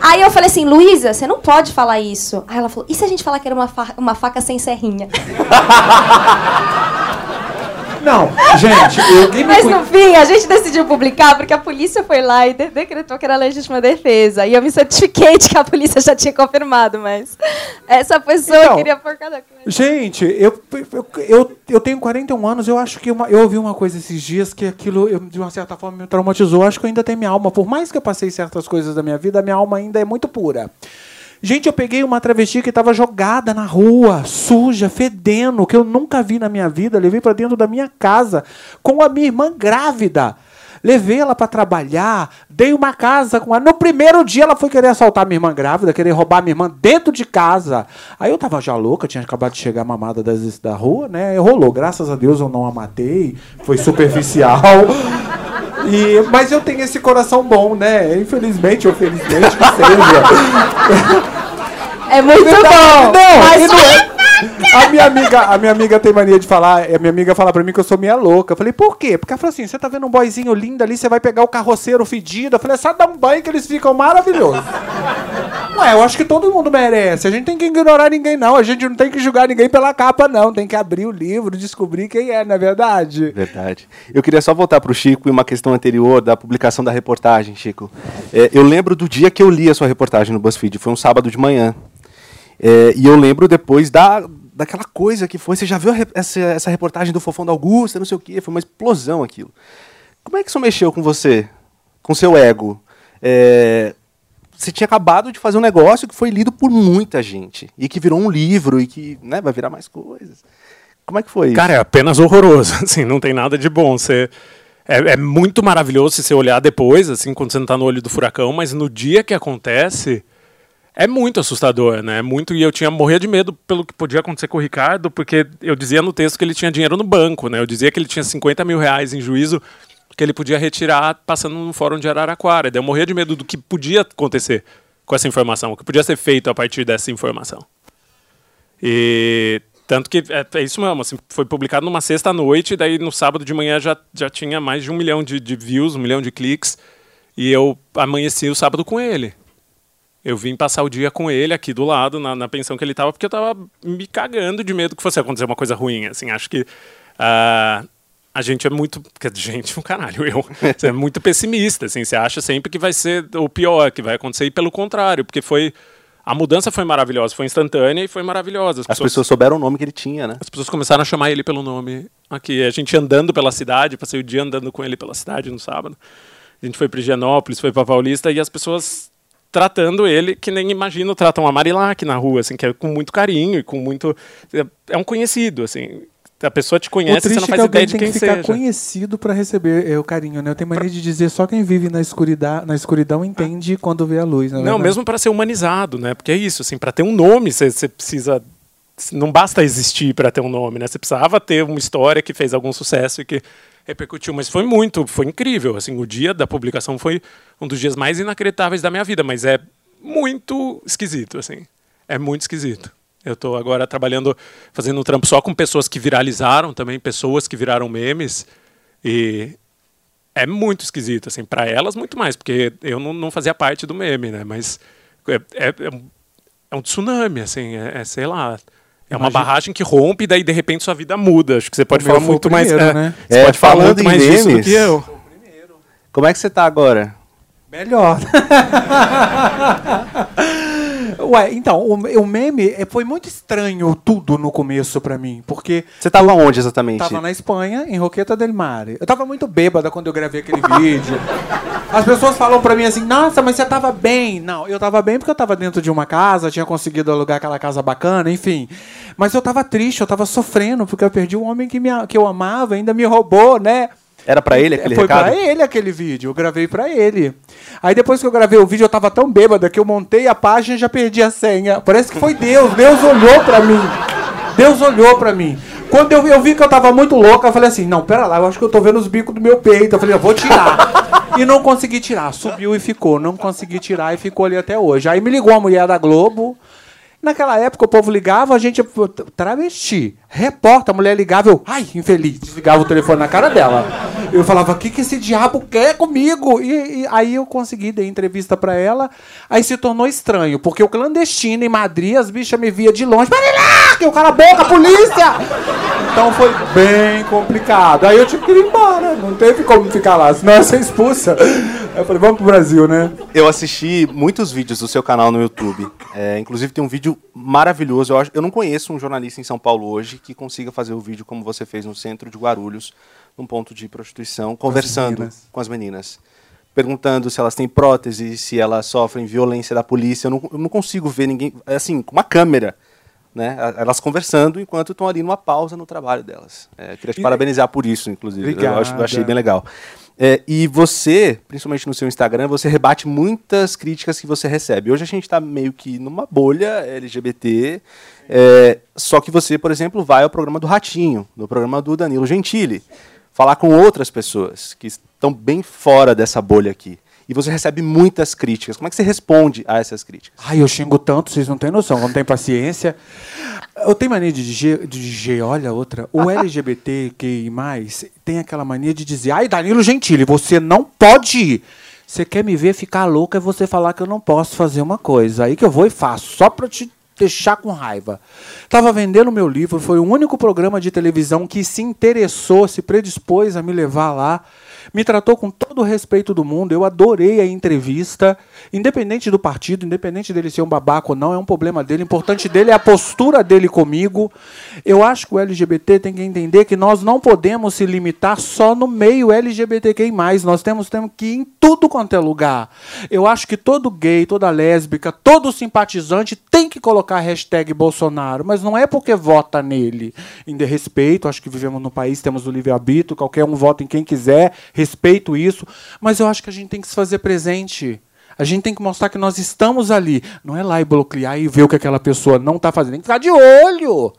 C: Aí eu falei assim, Luísa, você não pode falar isso. Aí ela falou, e se a gente falar que era uma, fa uma faca sem serrinha?
D: Não, gente, eu
C: Mas no fim, a gente decidiu publicar porque a polícia foi lá e de decretou que era legítima defesa. E eu me certifiquei de que a polícia já tinha confirmado, mas essa pessoa então, queria por cada coisa.
D: Gente, eu, eu, eu, eu tenho 41 anos, eu acho que uma, eu ouvi uma coisa esses dias que aquilo, eu, de uma certa forma, me traumatizou. Eu acho que eu ainda tenho minha alma. Por mais que eu passei certas coisas da minha vida, a minha alma ainda é muito pura. Gente, eu peguei uma travesti que estava jogada na rua, suja, fedendo, que eu nunca vi na minha vida. Levei para dentro da minha casa com a minha irmã grávida. Levei ela para trabalhar, dei uma casa com ela. No primeiro dia ela foi querer assaltar minha irmã grávida, querer roubar minha irmã dentro de casa. Aí eu tava já louca, tinha acabado de chegar mamada das, da rua, né? Rolou. Graças a Deus eu não a matei, foi superficial. E, mas eu tenho esse coração bom, né? Infelizmente ou felizmente que seja.
C: É muito não, bom.
D: Não, mas não é. A minha amiga, a minha amiga tem mania de falar, a minha amiga fala pra mim que eu sou meia louca. Eu falei, por quê? Porque ela falou assim: você tá vendo um boyzinho lindo ali, você vai pegar o carroceiro fedido. Eu falei, é só dá um banho que eles ficam maravilhosos. Ué, eu acho que todo mundo merece. A gente tem que ignorar ninguém, não. A gente não tem que julgar ninguém pela capa, não. Tem que abrir o livro, descobrir quem é, não é verdade?
A: Verdade. Eu queria só voltar pro Chico e uma questão anterior da publicação da reportagem, Chico. É, eu lembro do dia que eu li a sua reportagem no BuzzFeed, foi um sábado de manhã. É, e eu lembro depois da, daquela coisa que foi. Você já viu essa, essa reportagem do Fofão da Augusta, não sei o quê? Foi uma explosão aquilo. Como é que isso mexeu com você? Com seu ego? É, você tinha acabado de fazer um negócio que foi lido por muita gente. E que virou um livro e que né, vai virar mais coisas. Como é que foi isso?
B: Cara, é apenas horroroso. Assim, não tem nada de bom. Você. É, é, muito maravilhoso se você olhar depois, assim, quando você não está no olho do furacão, mas no dia que acontece, é muito assustador, né? É muito, e eu tinha morrer de medo pelo que podia acontecer com o Ricardo, porque eu dizia no texto que ele tinha dinheiro no banco, né? Eu dizia que ele tinha 50 mil reais em juízo que ele podia retirar passando no fórum de Araraquara. Daí eu morria de medo do que podia acontecer com essa informação, o que podia ser feito a partir dessa informação. E tanto que é, é isso mesmo, assim, foi publicado numa sexta-noite, daí no sábado de manhã já, já tinha mais de um milhão de, de views, um milhão de cliques, e eu amanheci o sábado com ele. Eu vim passar o dia com ele aqui do lado, na, na pensão que ele estava, porque eu estava me cagando de medo que fosse acontecer uma coisa ruim. Assim, acho que uh, a gente é muito. Gente, um caralho, eu. Você é muito pessimista, assim. Você acha sempre que vai ser o pior, que vai acontecer, e pelo contrário, porque foi. A mudança foi maravilhosa, foi instantânea e foi maravilhosa.
A: As, As pessoas, souberam o nome que ele tinha, né?
B: As pessoas começaram a chamar ele pelo nome aqui. A gente andando pela cidade, passei o dia andando com ele pela cidade no sábado. A gente foi para Higienópolis, foi para Paulista e as pessoas tratando ele que nem imagino tratam a Marilac na rua, assim, que é com muito carinho e com muito é, é um conhecido, assim. A pessoa te conhece, você não é faz é ideia de quem
D: tem que
B: ficar
D: seja. conhecido para receber é, o carinho, né? Eu tenho mania de dizer só quem vive na escuridão, na escuridão entende quando vê a luz,
B: Não, não mesmo para ser humanizado, né? Porque é isso, assim, para ter um nome, você precisa não basta existir para ter um nome, né? Você precisava ter uma história que fez algum sucesso e que repercutiu, mas foi muito, foi incrível. Assim, o dia da publicação foi um dos dias mais inacreditáveis da minha vida, mas é muito esquisito, assim. É muito esquisito. Eu estou agora trabalhando, fazendo um trampo só com pessoas que viralizaram também, pessoas que viraram memes. E é muito esquisito, assim, para elas muito mais, porque eu não, não, fazia parte do meme, né? Mas é, é, é, um, é tsunami, assim, é, é sei lá. É uma barragem que rompe e daí de repente sua vida muda. Acho que você pode falar muito primeiro, mais. É, né?
A: Você é, pode falar muito mais memes, disso do que eu. Como é que você está agora?
D: Melhor. Ué, então, o, o meme é, foi muito estranho tudo no começo pra mim, porque
A: Você tava onde exatamente?
D: tava na Espanha, em Roqueta del Mare. Eu tava muito bêbada quando eu gravei aquele vídeo. As pessoas falam pra mim assim, nossa, mas você tava bem. Não, eu tava bem porque eu tava dentro de uma casa, tinha conseguido alugar aquela casa bacana, enfim. Mas eu tava triste, eu tava sofrendo, porque eu perdi um homem que, me, que eu amava, ainda me roubou, né?
A: Era pra ele aquele
D: Foi
A: recado?
D: pra ele aquele vídeo, eu gravei pra ele. Aí depois que eu gravei o vídeo, eu tava tão bêbada que eu montei a página e já perdi a senha. Parece que foi Deus, Deus olhou pra mim. Deus olhou pra mim. Quando eu, eu vi que eu tava muito louca, eu falei assim: não, pera lá, eu acho que eu tô vendo os bicos do meu peito. Eu falei, eu vou tirar. E não consegui tirar. Subiu e ficou. Não consegui tirar e ficou ali até hoje. Aí me ligou a mulher da Globo. Naquela época o povo ligava, a gente. Travesti. Repórter, a mulher ligava, eu. Ai, infeliz. Desligava o telefone na cara dela. Eu falava, o que, que esse diabo quer comigo? E, e aí eu consegui, dei entrevista pra ela. Aí se tornou estranho, porque o clandestino em Madrid, as bichas me via de longe. Para lá! Que eu cala a boca, polícia! Então foi bem complicado. Aí eu tive que ir embora. Não teve como ficar lá, senão eu ia ser expulsa. Eu falei, vamos pro Brasil, né?
A: Eu assisti muitos vídeos do seu canal no YouTube. É, inclusive tem um vídeo maravilhoso. Eu, acho, eu não conheço um jornalista em São Paulo hoje que consiga fazer o vídeo como você fez no centro de Guarulhos, num ponto de prostituição, conversando
D: meninas.
A: com as meninas. Perguntando se elas têm prótese, se elas sofrem violência da polícia. Eu não, eu não consigo ver ninguém, assim, com uma câmera. Né? Elas conversando enquanto estão ali numa pausa no trabalho delas. É, queria te
D: E-
A: parabenizar por isso, inclusive. Eu, acho, eu achei bem legal. É, e você, principalmente no seu Instagram, você rebate muitas críticas que você recebe. Hoje a gente está meio que numa bolha LGBT, é, só que você, por exemplo, vai ao programa do Ratinho, no programa do Danilo Gentili, falar com outras pessoas que estão bem fora dessa bolha aqui. E você recebe muitas críticas. Como é que você responde a essas críticas?
D: Ai, eu xingo tanto, vocês não têm noção, não tem paciência. Eu tenho mania de dizer, de dizer olha outra, o LGBTQI+, tem aquela mania de dizer, ai, Danilo Gentili, você não pode ir. Você quer me ver ficar louca é você falar que eu não posso fazer uma coisa. Aí que eu vou e faço, só pra te deixar com raiva. Tava vendendo meu livro, foi o único programa de televisão que se interessou, se predispôs a me levar lá. Me tratou com todo o respeito do mundo. Eu adorei a entrevista. Independente do partido, independente dele ser um babaca ou não, é um problema dele. O importante dele é a postura dele comigo. Eu acho que o LGBT tem que entender que nós não podemos se limitar só no meio LGBTQI. Nós temos, temos que ir em tudo quanto é lugar. Eu acho que todo gay, toda lésbica, todo simpatizante tem que colocar a hashtag Bolsonaro, mas não é porque vota nele. Em respeito, acho que vivemos num país, temos o livre-arbítrio, qualquer um vota em quem quiser, respeito isso, mas eu acho que a gente tem que se fazer presente. A gente tem que mostrar que nós estamos ali. Não é lá e bloquear e ver o que aquela pessoa não está fazendo. Tem que ficar de olho.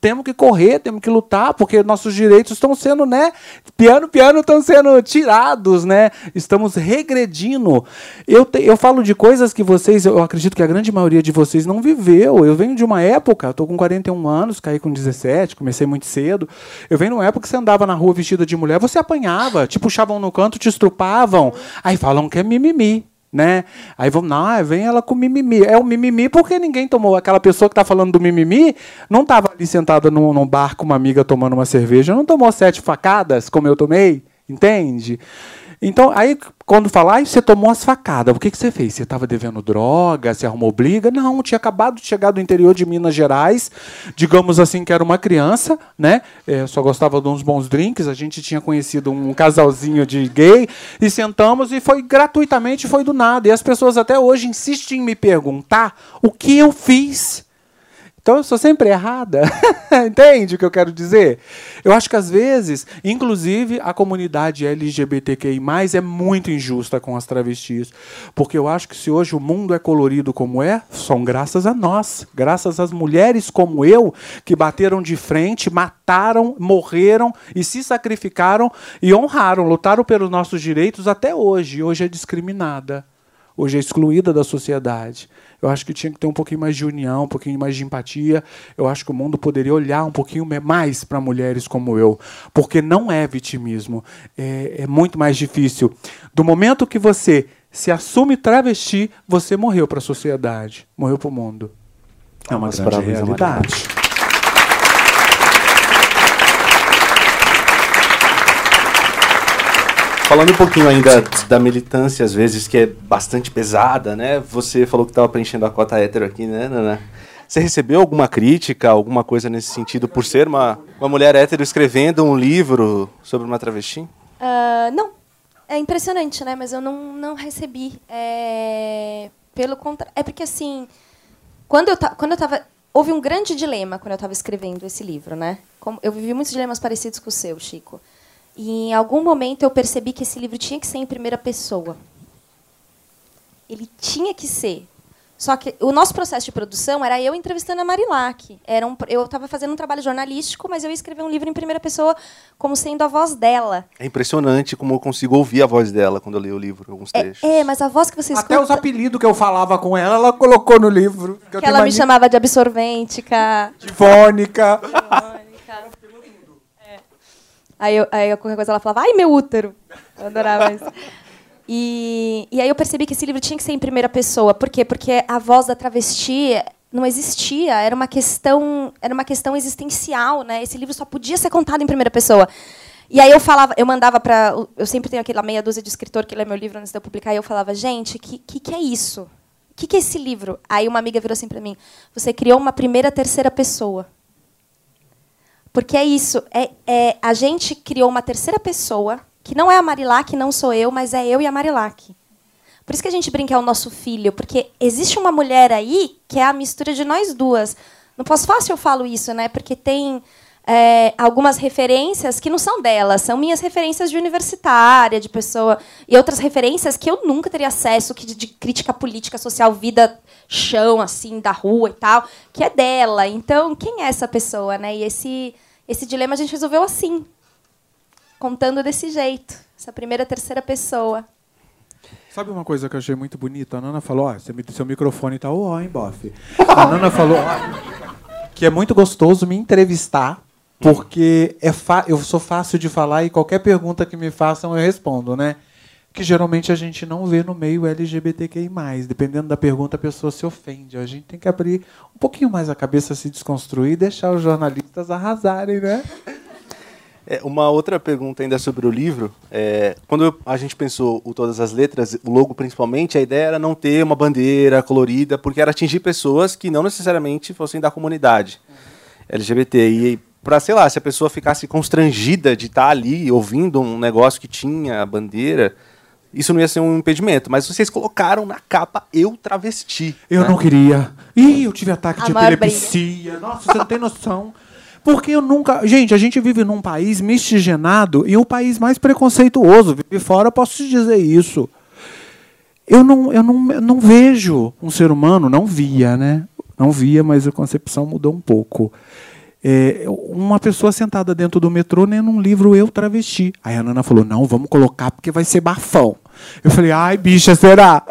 D: Temos que correr, temos que lutar, porque nossos direitos estão sendo, né? Piano, piano estão sendo tirados, né? Estamos regredindo. Eu, te- eu falo de coisas que vocês, eu acredito que a grande maioria de vocês não viveu. Eu venho de uma época, eu tô com 41 anos, caí com 17, comecei muito cedo. Eu venho de uma época que você andava na rua vestida de mulher, você apanhava, te puxavam no canto, te estrupavam. Aí falam que é mimimi né? Aí vamos, não, ah, vem ela com mimimi. É o mimimi porque ninguém tomou. Aquela pessoa que tá falando do mimimi não tava ali sentada num, num bar com uma amiga tomando uma cerveja, não tomou sete facadas como eu tomei, entende? Então, aí, quando falar, "Ai, você tomou as facadas, o que, que você fez? Você estava devendo droga? Você arrumou briga? Não, tinha acabado de chegar do interior de Minas Gerais, digamos assim que era uma criança, né? É, só gostava de uns bons drinks, a gente tinha conhecido um casalzinho de gay, e sentamos e foi gratuitamente, foi do nada. E as pessoas até hoje insistem em me perguntar o que eu fiz. Então eu sou sempre errada. Entende o que eu quero dizer? Eu acho que às vezes, inclusive, a comunidade LGBTQI é muito injusta com as travestis. Porque eu acho que se hoje o mundo é colorido como é, são graças a nós. Graças às mulheres como eu, que bateram de frente, mataram, morreram e se sacrificaram e honraram, lutaram pelos nossos direitos até hoje. E hoje é discriminada hoje é excluída da sociedade. Eu acho que tinha que ter um pouquinho mais de união, um pouquinho mais de empatia. Eu acho que o mundo poderia olhar um pouquinho mais para mulheres como eu, porque não é vitimismo. É, é muito mais difícil. Do momento que você se assume travesti, você morreu para a sociedade, morreu para o mundo. É uma
A: Palmas
D: grande realidade.
A: Falando um pouquinho ainda da militância, às vezes, que é bastante pesada, né? Você falou que estava preenchendo a cota hétero aqui, né, Nana? Você recebeu alguma crítica, alguma coisa nesse sentido, por ser uma, uma mulher hétero escrevendo um livro sobre uma travesti?
C: Uh, não. É impressionante, né? Mas eu não, não recebi. É... Pelo contrário. É porque, assim, quando eu, ta... quando eu tava. Houve um grande dilema quando eu estava escrevendo esse livro, né? Como... Eu vivi muitos dilemas parecidos com o seu, Chico. E em algum momento eu percebi que esse livro tinha que ser em primeira pessoa. Ele tinha que ser. Só que o nosso processo de produção era eu entrevistando a Marilac. Era um, eu estava fazendo um trabalho jornalístico, mas eu ia escrever um livro em primeira pessoa como sendo a voz dela.
A: É impressionante como eu consigo ouvir a voz dela quando eu leio o livro, alguns trechos.
C: É, é mas a voz que você escuta...
D: Até os apelidos que eu falava com ela, ela colocou no livro.
C: Que, que ela me chamava de absorvêntica.
D: De fônica.
C: Aí, eu, aí qualquer coisa ela falava, ai, meu útero. Eu adorava isso. E, e aí eu percebi que esse livro tinha que ser em primeira pessoa. Por quê? Porque a voz da travesti não existia, era uma questão, era uma questão existencial, né? Esse livro só podia ser contado em primeira pessoa. E aí eu falava, eu mandava para, eu sempre tenho aquela meia dúzia de escritor que lê meu livro antes de eu publicar, e eu falava, gente, que que, que é isso? O que, que é esse livro? Aí uma amiga virou assim para mim, você criou uma primeira terceira pessoa. Porque é isso, é, é, a gente criou uma terceira pessoa, que não é a Marilac, não sou eu, mas é eu e a Marilac. Por isso que a gente brinca é o nosso filho, porque existe uma mulher aí que é a mistura de nós duas. No pós-fácil eu falo isso, né? Porque tem é, algumas referências que não são dela, são minhas referências de universitária, de pessoa, e outras referências que eu nunca teria acesso, que de, de crítica política, social, vida, chão, assim, da rua e tal, que é dela. Então, quem é essa pessoa, né? E esse, esse dilema a gente resolveu assim, contando desse jeito, essa primeira, terceira pessoa.
D: Sabe uma coisa que eu achei muito bonita? A Nana falou, ó, seu microfone tá ó, hein, bofe. A Nana falou que é muito gostoso me entrevistar, porque é eu sou fácil de falar e qualquer pergunta que me façam eu respondo, né? Que geralmente a gente não vê no meio LGBTQI+. Dependendo da pergunta, a pessoa se ofende. A gente tem que abrir um pouquinho mais a cabeça, se desconstruir e deixar os jornalistas arrasarem, né?
A: É, uma outra pergunta ainda sobre o livro. É, quando a gente pensou o Todas as Letras, o logo principalmente, a ideia era não ter uma bandeira colorida, porque era atingir pessoas que não necessariamente fossem da comunidade LGBT. E para, sei lá, se a pessoa ficasse constrangida de estar ali ouvindo um negócio que tinha a bandeira, isso não ia ser um impedimento. Mas vocês colocaram na capa eu travesti.
D: Eu né? não queria. Ih, eu tive ataque a de epilepsia. Briga. Nossa, você não tem noção. Porque eu nunca. Gente, a gente vive num país miscigenado e o país mais preconceituoso. Vive fora, posso te dizer isso. Eu não, eu, não, eu não vejo um ser humano, não via, né? Não via, mas a concepção mudou um pouco. É, uma pessoa sentada dentro do metrô lendo um livro Eu Travesti. Aí a Nana falou: não, vamos colocar porque vai ser bafão. Eu falei, ai, bicha, será?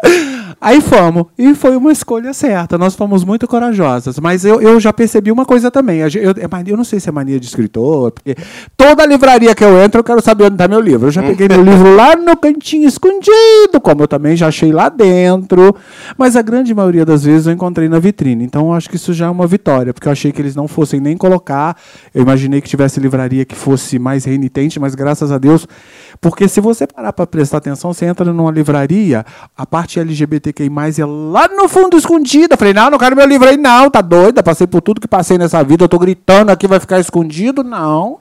D: Aí fomos. E foi uma escolha certa. Nós fomos muito corajosas. Mas eu, eu já percebi uma coisa também. Eu, eu, eu não sei se é mania de escritor, porque toda livraria que eu entro, eu quero saber onde está meu livro. Eu já peguei meu livro lá no cantinho escondido, como eu também já achei lá dentro. Mas a grande maioria das vezes eu encontrei na vitrine. Então eu acho que isso já é uma vitória, porque eu achei que eles não fossem nem colocar. Eu imaginei que tivesse livraria que fosse mais renitente, mas graças a Deus. Porque se você parar para prestar atenção, você entra numa livraria, a parte LGBT LGBTQI+, é lá no fundo escondida. Falei, não, não quero meu livro aí, não, tá doida? Passei por tudo que passei nessa vida, eu tô gritando aqui, vai ficar escondido? Não.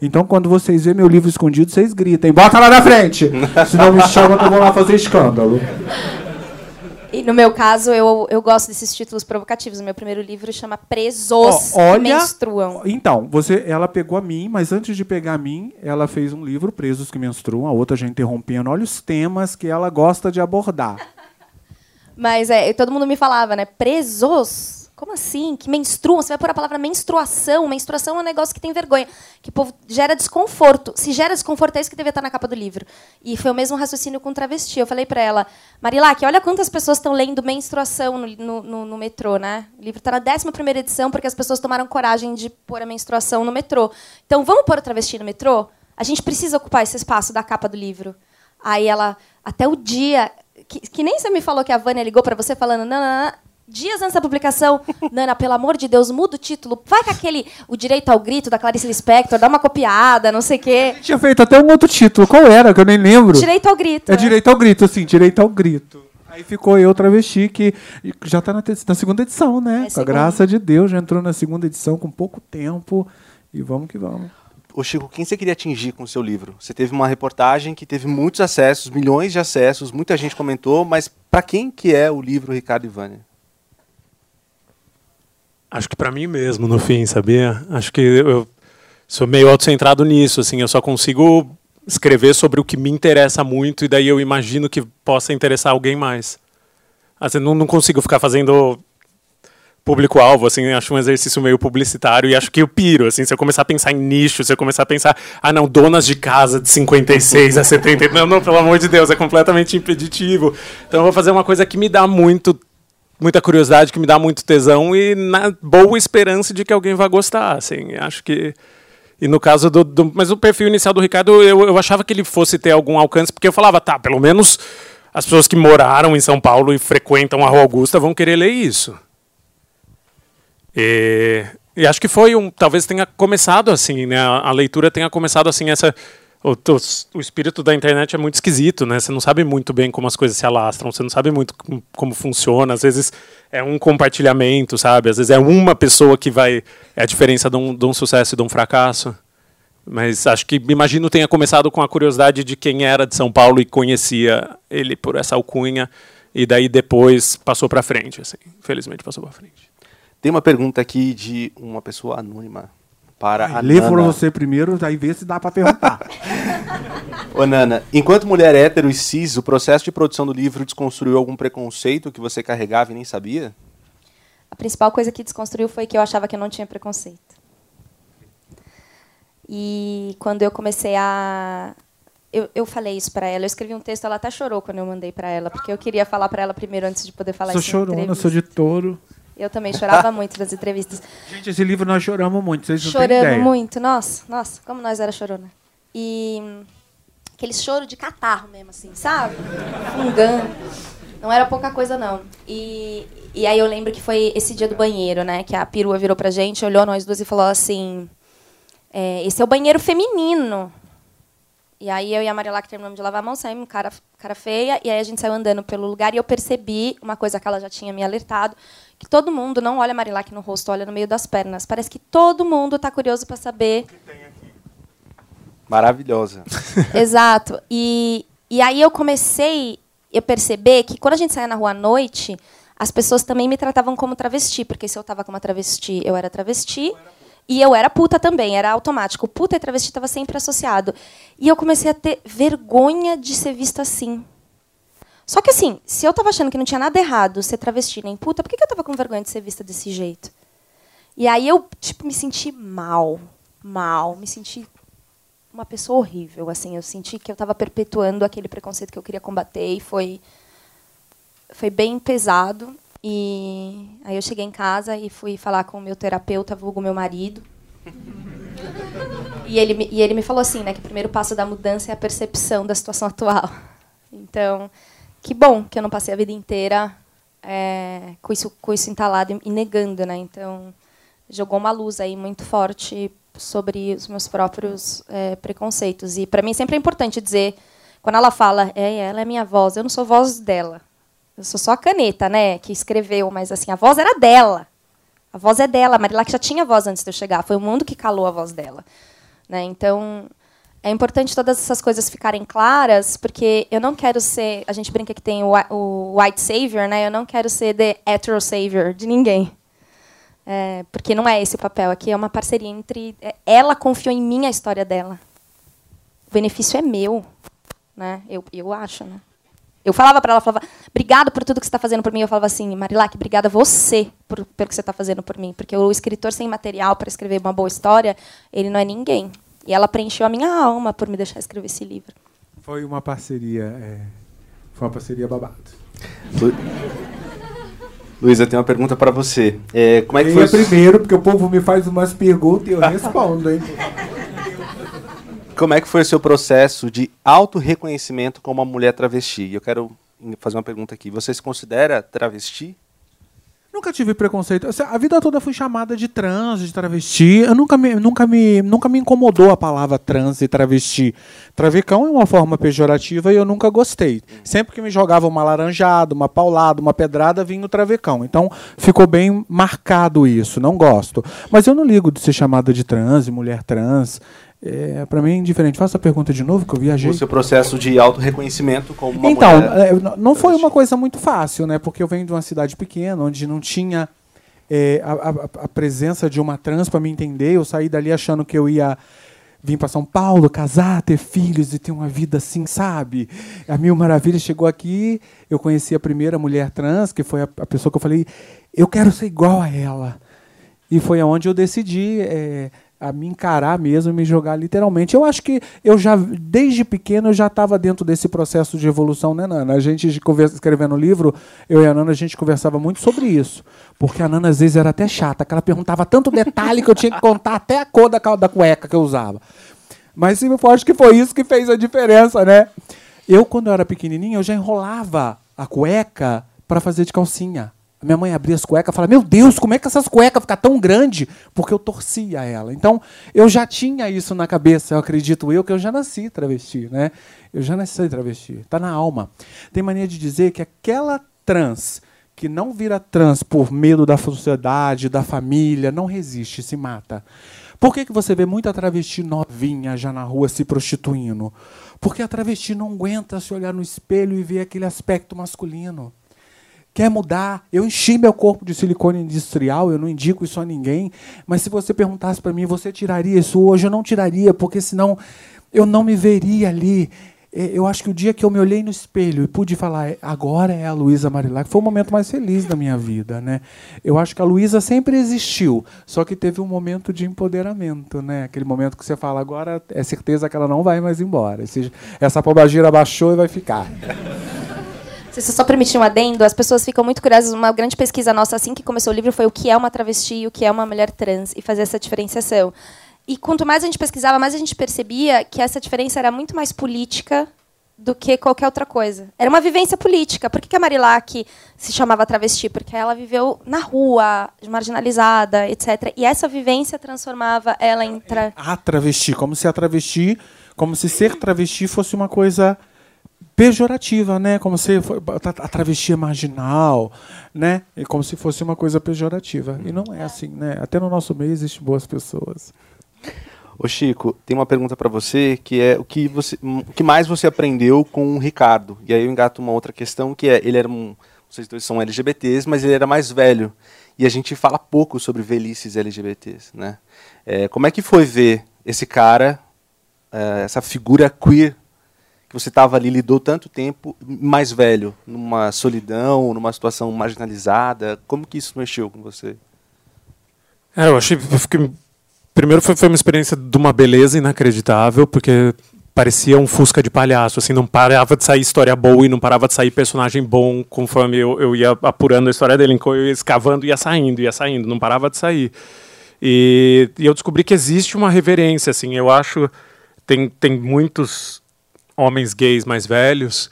D: Então, quando vocês verem meu livro escondido, vocês gritem, bota lá na frente! Senão me chamam que eu vou lá fazer escândalo.
C: E no meu caso, eu, eu gosto desses títulos provocativos. O meu primeiro livro chama Presos oh, olha, que Menstruam.
D: Então, você, ela pegou a mim, mas antes de pegar a mim, ela fez um livro, Presos que Menstruam, a outra já interrompendo. Olha os temas que ela gosta de abordar.
C: Mas é, todo mundo me falava, né? Presos? Como assim? Que menstruam? Você vai pôr a palavra menstruação. Menstruação é um negócio que tem vergonha. Que povo gera desconforto. Se gera desconforto, é isso que devia estar na capa do livro. E foi o mesmo raciocínio com travesti. Eu falei para ela, Marilac, olha quantas pessoas estão lendo menstruação no, no, no, metrô, né? O livro está na 11 edição porque as pessoas tomaram coragem de pôr a menstruação no metrô. Então, vamos pôr o travesti no metrô? A gente precisa ocupar esse espaço da capa do livro. Aí ela, até o dia que, que, nem você me falou que a Vânia ligou para você falando, não, dias antes da publicação, Nana, pelo amor de Deus, muda o título. Vai com aquele O Direito ao Grito da Clarice Lispector, dá uma copiada, não sei o quê.
D: Tinha feito até um outro título. Qual era? Que eu nem lembro.
C: Direito ao Grito.
D: É
C: né?
D: direito ao grito, sim, direito ao grito. Aí ficou eu travesti, que já tá na, na segunda edição, né?
C: É,
D: com a
C: segunda.
D: graça de Deus, já entrou na segunda edição com pouco tempo. E vamos que vamos.
A: Ô Chico, quem você queria atingir com o seu livro? Você teve uma reportagem que teve muitos acessos, milhões de acessos, muita gente comentou, mas para quem que é o livro Ricardo e Vânia?
B: Acho que pra mim mesmo, no fim, sabia? Acho que eu sou meio autocentrado nisso, assim, eu só consigo escrever sobre o que me interessa muito e daí eu imagino que possa interessar alguém mais. Assim, não, não consigo ficar fazendo público-alvo, assim, acho um exercício meio publicitário e acho que eu piro, assim, se eu começar a pensar em nicho, se eu começar a pensar, ah não, donas de casa de 56 a 70, não, não, pelo amor de Deus, é completamente impeditivo. Então eu vou fazer uma coisa que me dá muito muita curiosidade, que me dá muito tesão e na boa esperança de que alguém vá gostar, assim. Acho que e no caso do, do- mas o perfil inicial do Ricardo, eu, eu achava que ele fosse ter algum alcance, porque eu falava, tá, pelo menos as pessoas que moraram em São Paulo e frequentam a Rua Augusta vão querer ler isso. E, e acho que foi um, talvez tenha começado assim, né? A, a leitura tenha começado assim essa o, o, o espírito da internet é muito esquisito, né? Você não sabe muito bem como as coisas se alastram, você não sabe muito como, como funciona. Às vezes é um compartilhamento, sabe? Às vezes é uma pessoa que vai é a diferença de um, de um sucesso e de um fracasso. Mas acho que imagino tenha começado com a curiosidade de quem era de São Paulo e conhecia ele por essa alcunha e daí depois passou para frente, assim. Infelizmente passou para frente.
A: Tem uma pergunta aqui de uma pessoa anônima para a
D: Lê
A: Nana.
D: você primeiro, aí vê se dá pra perguntar.
A: Ô, Nana, enquanto mulher hétero e cis, o processo de produção do livro desconstruiu algum preconceito que você carregava e nem sabia?
C: A principal coisa que desconstruiu foi que eu achava que eu não tinha preconceito. E quando eu comecei a. Eu, eu falei isso para ela, eu escrevi um texto, ela até chorou quando eu mandei para ela, porque eu queria falar para ela primeiro antes de poder falar
D: sou
C: isso. em
D: chorona, sou de touro.
C: Eu também chorava muito nas entrevistas.
D: Gente, esse livro nós choramos muito, vocês não
C: Chorando muito, nossa, nossa, como nós era chorona. E aquele choro de catarro mesmo, assim, sabe? Fungando. Não era pouca coisa, não. E, e aí eu lembro que foi esse dia do banheiro, né? Que a perua virou pra gente, olhou nós duas e falou assim: é, esse é o banheiro feminino. E aí eu e a Mariela que terminamos de lavar a mão, saímos cara, cara feia, e aí a gente saiu andando pelo lugar e eu percebi uma coisa que ela já tinha me alertado, que todo mundo não olha a Marilac no rosto, olha no meio das pernas. Parece que todo mundo está curioso para saber.
A: Maravilhosa.
C: Exato. E, e aí eu comecei a perceber que quando a gente saía na rua à noite, as pessoas também me tratavam como travesti, porque se eu estava com uma travesti, eu era travesti. E eu era puta também, era automático. Puta e travesti estava sempre associado. E eu comecei a ter vergonha de ser vista assim. Só que assim, se eu estava achando que não tinha nada errado ser travesti nem puta, por que, que eu estava com vergonha de ser vista desse jeito? E aí eu, tipo, me senti mal. Mal. Me senti uma pessoa horrível, assim. Eu senti que eu estava perpetuando aquele preconceito que eu queria combater e foi foi bem pesado. E aí eu cheguei em casa e fui falar com o meu terapeuta, vulgo meu marido. E ele, e ele me falou assim, né, que o primeiro passo da mudança é a percepção da situação atual. Então, que bom que eu não passei a vida inteira é, com, isso, com isso entalado e negando, né? Então, jogou uma luz aí muito forte sobre os meus próprios é, preconceitos. E para mim sempre é importante dizer, quando ela fala, é, ela é minha voz, eu não sou voz dela. Eu sou só a caneta, né, que escreveu, mas assim, a voz era dela. A voz é dela. A Marilac já tinha voz antes de eu chegar. Foi o mundo que calou a voz dela. Né? Então, é importante todas essas coisas ficarem claras, porque eu não quero ser. A gente brinca que tem o, whi- o white savior, né? Eu não quero ser the hetero savior de ninguém. É, porque não é esse o papel. Aqui é uma parceria entre. é, Ela confiou em mim a história dela. O benefício é meu. Né? Eu, eu acho, né? Eu falava para ela, falava, obrigado por tudo que você está fazendo por mim. Eu falava assim, Marilac, obrigada a você por, pelo que você está fazendo por mim. Porque o escritor sem material para escrever uma boa história, ele não é ninguém. E ela preencheu a minha alma por me deixar escrever esse livro.
D: Foi uma parceria. é, Foi uma parceria babado.
A: Lu- Luísa, tem uma pergunta para você. É, como é que
D: Quem
A: foi?
D: é primeiro, porque o povo me faz umas perguntas e eu respondo, hein?
A: Como é que foi o seu processo de auto-reconhecimento como uma mulher travesti? Eu quero fazer uma pergunta aqui. Você se considera travesti?
D: Nunca tive preconceito. A vida toda fui chamada de trans, de travesti. Eu nunca me, nunca me, nunca me incomodou a palavra trans e travesti. Travecão é uma forma pejorativa e eu nunca gostei. Sempre que me jogava uma laranjada, uma paulada, uma pedrada, vinha o travecão. Então ficou bem marcado isso. Não gosto. Mas eu não ligo de ser chamada de trans e mulher trans. É, para mim é indiferente. Faça a pergunta de novo que eu viajei.
A: O seu processo de auto-reconhecimento como uma
D: Então,
A: mulher.
D: é, não foi uma coisa muito fácil, né? Porque eu venho de uma cidade pequena, onde não tinha é, a, a- a presença de uma trans para me entender. Eu saí dali achando que eu ia vir para São Paulo, casar, ter filhos e ter uma vida assim, sabe? A Mil Maravilha chegou aqui, eu conheci a primeira mulher trans, que foi a, a pessoa que eu falei, eu quero ser igual a ela. E foi aonde eu decidi é, a me encarar mesmo, me jogar literalmente. Eu acho que eu já, desde pequeno, eu já estava dentro desse processo de evolução, né, Nana? A gente conversa, escrevendo o livro, eu e a Nana, a gente conversava muito sobre isso. Porque a Nana, às vezes, era até chata, que ela perguntava tanto detalhe que eu tinha que contar até a cor da, da cueca que eu usava. Mas eu acho que foi isso que fez a diferença, né? Eu, quando eu era pequenininho, eu já enrolava a cueca para fazer de calcinha. A minha mãe abria as cuecas e falava, meu Deus, como é que essas cuecas ficam tão grandes? Porque eu torcia ela. Então, eu já tinha isso na cabeça, eu acredito eu, que eu já nasci travesti, né? Eu já nasci travesti. Tá na alma. Tem mania de dizer que aquela trans que não vira trans por medo da sociedade, da família, não resiste, se mata. Por que, que você vê muita travesti novinha já na rua se prostituindo? Porque a travesti não aguenta se olhar no espelho e ver aquele aspecto masculino. Quer mudar? Eu enchi meu corpo de silicone industrial, eu não indico isso a ninguém, mas se você perguntasse para mim, você tiraria isso hoje? Eu não tiraria, porque senão eu não me veria ali. É, Eu acho que o dia que eu me olhei no espelho e pude falar, "É, agora é a Luísa Marilac, foi o momento mais feliz da minha vida, né? Eu acho que a Luísa sempre existiu, só que teve um momento de empoderamento, né? Aquele momento que você fala, agora é certeza que ela não vai mais embora. Esse- Essa pombagira baixou e vai ficar.
C: Se você só permitir um adendo, as pessoas ficam muito curiosas. Uma grande pesquisa nossa, assim que começou o livro, foi o que é uma travesti e o que é uma mulher trans, e fazer essa diferenciação. E quanto mais a gente pesquisava, mais a gente percebia que essa diferença era muito mais política do que qualquer outra coisa. Era uma vivência política. Por que a Marilac se chamava travesti? Porque ela viveu na rua, marginalizada, etc. E essa vivência transformava ela em... Tra...
D: a travesti, como se a travesti, como se ser travesti fosse uma coisa pejorativa, né? Como se a travesti é marginal, né? E como se fosse uma coisa pejorativa. E não é assim, né? Até no nosso meio existem boas pessoas.
A: Ô Chico, tem uma pergunta para você que é o que você, o que mais você aprendeu com o Ricardo? E aí eu engato uma outra questão que é, ele era um, vocês dois são LGBTs, mas ele era mais velho. E a gente fala pouco sobre velhices LGBTs, né? É, como é que foi ver esse cara, é, essa figura queer que você estava ali lidou tanto tempo mais velho, numa solidão, numa situação marginalizada? Como que isso mexeu com você?
B: É, eu achei. eu fiquei- primeiro foi, foi uma experiência de uma beleza inacreditável, porque parecia um Fusca de palhaço, assim, não parava de sair história boa e não parava de sair personagem bom conforme eu, eu ia apurando a história dele, eu ia escavando, ia saindo, ia saindo, não parava de sair. E, e eu descobri que existe uma reverência, assim, eu acho. Tem, tem muitos homens gays mais velhos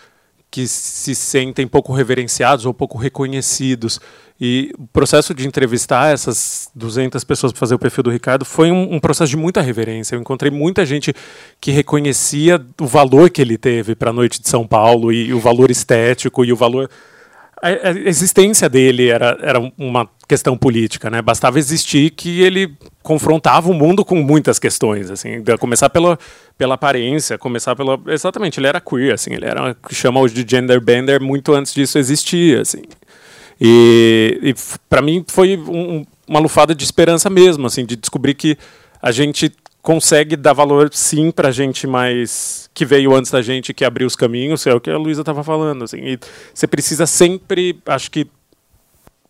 B: que se sentem pouco reverenciados ou pouco reconhecidos. E o processo de entrevistar essas 200 pessoas para fazer o perfil do Ricardo foi um, um processo de muita reverência. Eu encontrei muita gente que reconhecia o valor que ele teve para a noite de São Paulo e, o valor estético e o valor a, existência dele era, era uma questão política, né? Bastava existir que ele confrontava o mundo com muitas questões, assim, começar pela, pela aparência, começar pela exatamente, ele era queer, assim, ele era chama hoje de gender bender muito antes disso existir, assim. E, e para mim foi um- uma lufada de esperança mesmo, assim, de descobrir que a gente consegue dar valor sim para gente mais que veio antes da gente, que abriu os caminhos, é o que a Luísa estava falando, assim. E você precisa sempre, acho que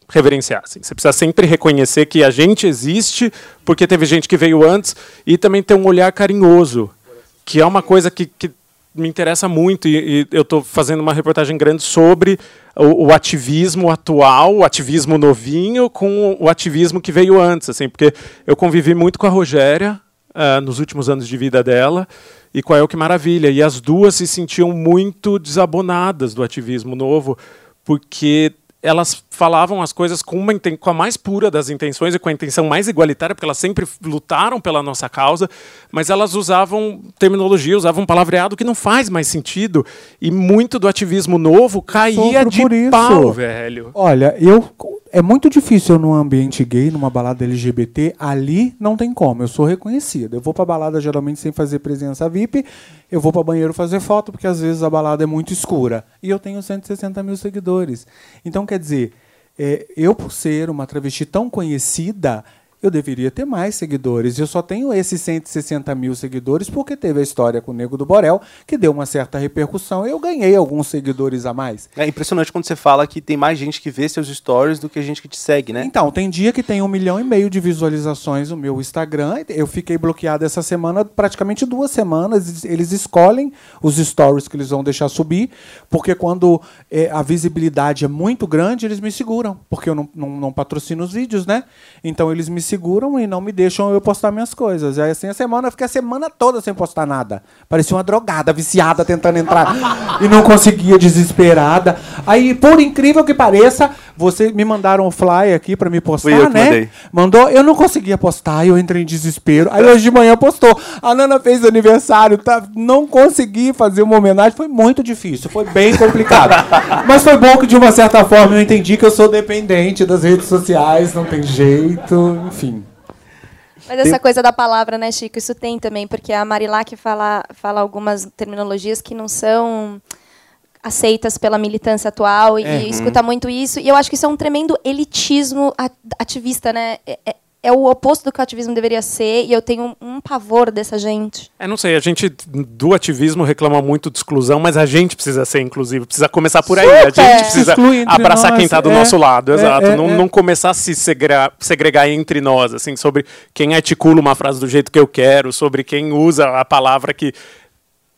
B: reverenciar, assim. Você precisa sempre reconhecer que a gente existe porque teve gente que veio antes e também ter um olhar carinhoso, que é uma coisa que, que me interessa muito e, e eu estou fazendo uma reportagem grande sobre o, o ativismo atual, o ativismo novinho com o ativismo que veio antes, assim, porque eu convivi muito com a Rogéria ah, nos últimos anos de vida dela. E com a El Que Maravilha. E as duas se sentiam muito desabonadas do ativismo novo porque elas falavam as coisas com, uma, com a mais pura das intenções e com a intenção mais igualitária, porque elas sempre lutaram pela nossa causa, mas elas usavam terminologia, usavam palavreado que não faz mais sentido. E muito do ativismo novo caía
D: Sofro
B: de
D: por isso.
B: pau, velho.
D: Olha, eu é muito difícil eu num ambiente gay, numa balada LGBT, ali não tem como. Eu sou reconhecida. Eu vou pra balada geralmente sem fazer presença VIP, eu vou pra banheiro fazer foto, porque às vezes a balada é muito escura. E eu tenho 160 mil seguidores. Então, quer dizer, é, eu por ser uma travesti tão conhecida, eu deveria ter mais seguidores. Eu só tenho esses 160 mil seguidores porque teve a história com o Nego do Borel, que deu uma certa repercussão. Eu ganhei alguns seguidores a mais.
A: É impressionante quando você fala que tem mais gente que vê seus stories do que gente que te segue, né?
D: Então, tem dia que tem um milhão e meio de visualizações no meu Instagram. Eu fiquei bloqueado essa semana, praticamente duas semanas. Eles escolhem os stories que eles vão deixar subir, porque quando é, a visibilidade é muito grande, eles me seguram, porque eu não, não, não patrocino os vídeos, né? Então, eles me seguram e não me deixam eu postar minhas coisas. Aí, assim, a semana, eu fiquei a semana toda sem postar nada. Parecia uma drogada, viciada, tentando entrar e não conseguia, desesperada. Aí, por incrível que pareça, você me mandaram um fly aqui pra me postar,
A: Fui eu que
D: né?
A: mandei.
D: Mandou, eu não conseguia postar, eu entrei em desespero. Aí hoje de manhã postou. A Nana fez aniversário, tá? Não consegui fazer uma homenagem, foi muito difícil, foi bem complicado. Mas foi bom que de uma certa forma eu entendi que eu sou dependente das redes sociais, não tem jeito, enfim.
C: Mas essa coisa da palavra, né, Chico, isso tem também, porque a Marilac fala, fala algumas terminologias que não são aceitas pela militância atual e, e escuta muito isso. E eu acho que isso é um tremendo elitismo ativista, né? É, é- é o oposto do que o ativismo deveria ser e eu tenho um, um pavor dessa gente.
B: É, não sei, a gente do ativismo reclama muito de exclusão, mas a gente precisa ser inclusivo, precisa começar por aí. A
C: Super!
B: gente precisa abraçar
D: nós,
B: quem tá do
D: é,
B: nosso lado,
D: é,
B: exato.
D: é,
B: não,
D: é.
B: não começar a se segregar, segregar entre nós, assim, sobre quem articula uma frase do jeito que eu quero, sobre quem usa a palavra que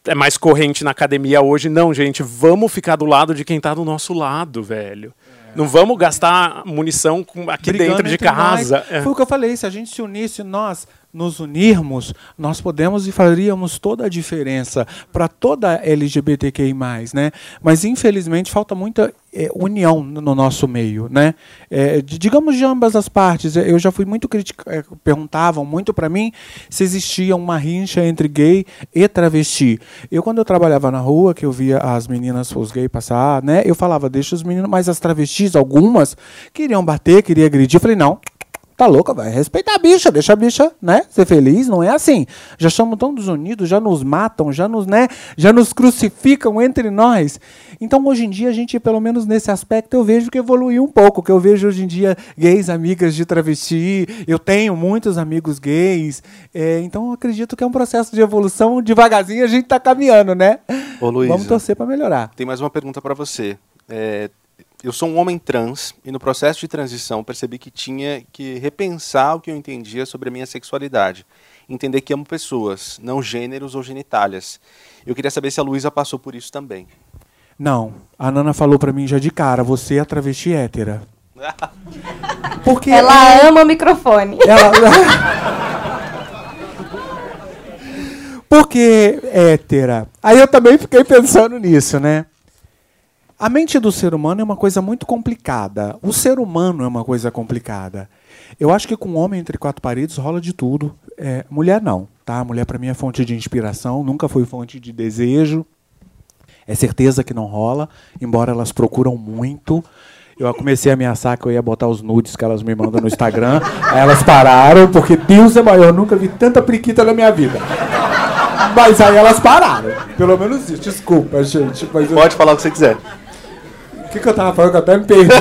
B: é mais corrente na academia hoje. Não, gente, vamos ficar do lado de quem tá do nosso lado, velho. Não vamos gastar munição com- aqui
D: Brigando
B: dentro de casa. É.
D: Foi o que eu falei, se a gente se unisse, nós nos unirmos, nós podemos e faríamos toda a diferença para toda LGBTQI+, né? Mas infelizmente falta muita eh, união no, no nosso meio, né? De- digamos de ambas as partes. Eu já fui muito criticado, perguntavam muito para mim se existia uma rincha entre gay e travesti. Eu quando eu trabalhava na rua, que eu via as meninas, os gays passar, né? Eu falava, deixa os meninos, mas as travestis, algumas queriam bater, queriam agredir. Eu falei, não, Tá louca, vai respeitar a bicha, deixa a bicha, né, ser feliz, não é assim. Já estamos todos unidos, já nos matam, já nos, né, já nos crucificam entre nós. Então, hoje em dia, a gente, pelo menos nesse aspecto, eu vejo que evoluiu um pouco, que eu vejo hoje em dia gays, amigas de travesti, eu tenho muitos amigos gays, é, então eu acredito que é um processo de evolução, devagarzinho a gente tá caminhando, né?
A: Ô, Luísa.
D: Vamos torcer para melhorar.
A: Tem mais uma pergunta para você. É, eu sou um homem trans e no processo de transição percebi que tinha que repensar o que eu entendia sobre a minha sexualidade. Entender que amo pessoas, não gêneros ou genitálias. Eu queria saber se a Luísa passou por isso também.
D: Não, a Nana falou para mim já de cara, você é travesti hétera. Porque
C: Ela ama o microfone.
D: Ela... Porque hétera. Aí eu também fiquei pensando nisso, né? A mente do ser humano é uma coisa muito complicada. O ser humano é uma coisa complicada. Eu acho que com homem entre quatro paredes rola de tudo. É, mulher não, tá? Mulher para mim é fonte de inspiração, nunca foi fonte de desejo. É certeza que não rola, embora elas procuram muito. Eu comecei a ameaçar que eu ia botar os nudes que elas me mandam no Instagram. Aí elas pararam, porque Deus é maior, eu nunca vi tanta priquita na minha vida. Mas aí elas pararam. Pelo menos isso. Desculpa, gente. Mas eu-
A: Pode falar o que você quiser.
D: O que, que eu tava falando? Que eu até me perdi.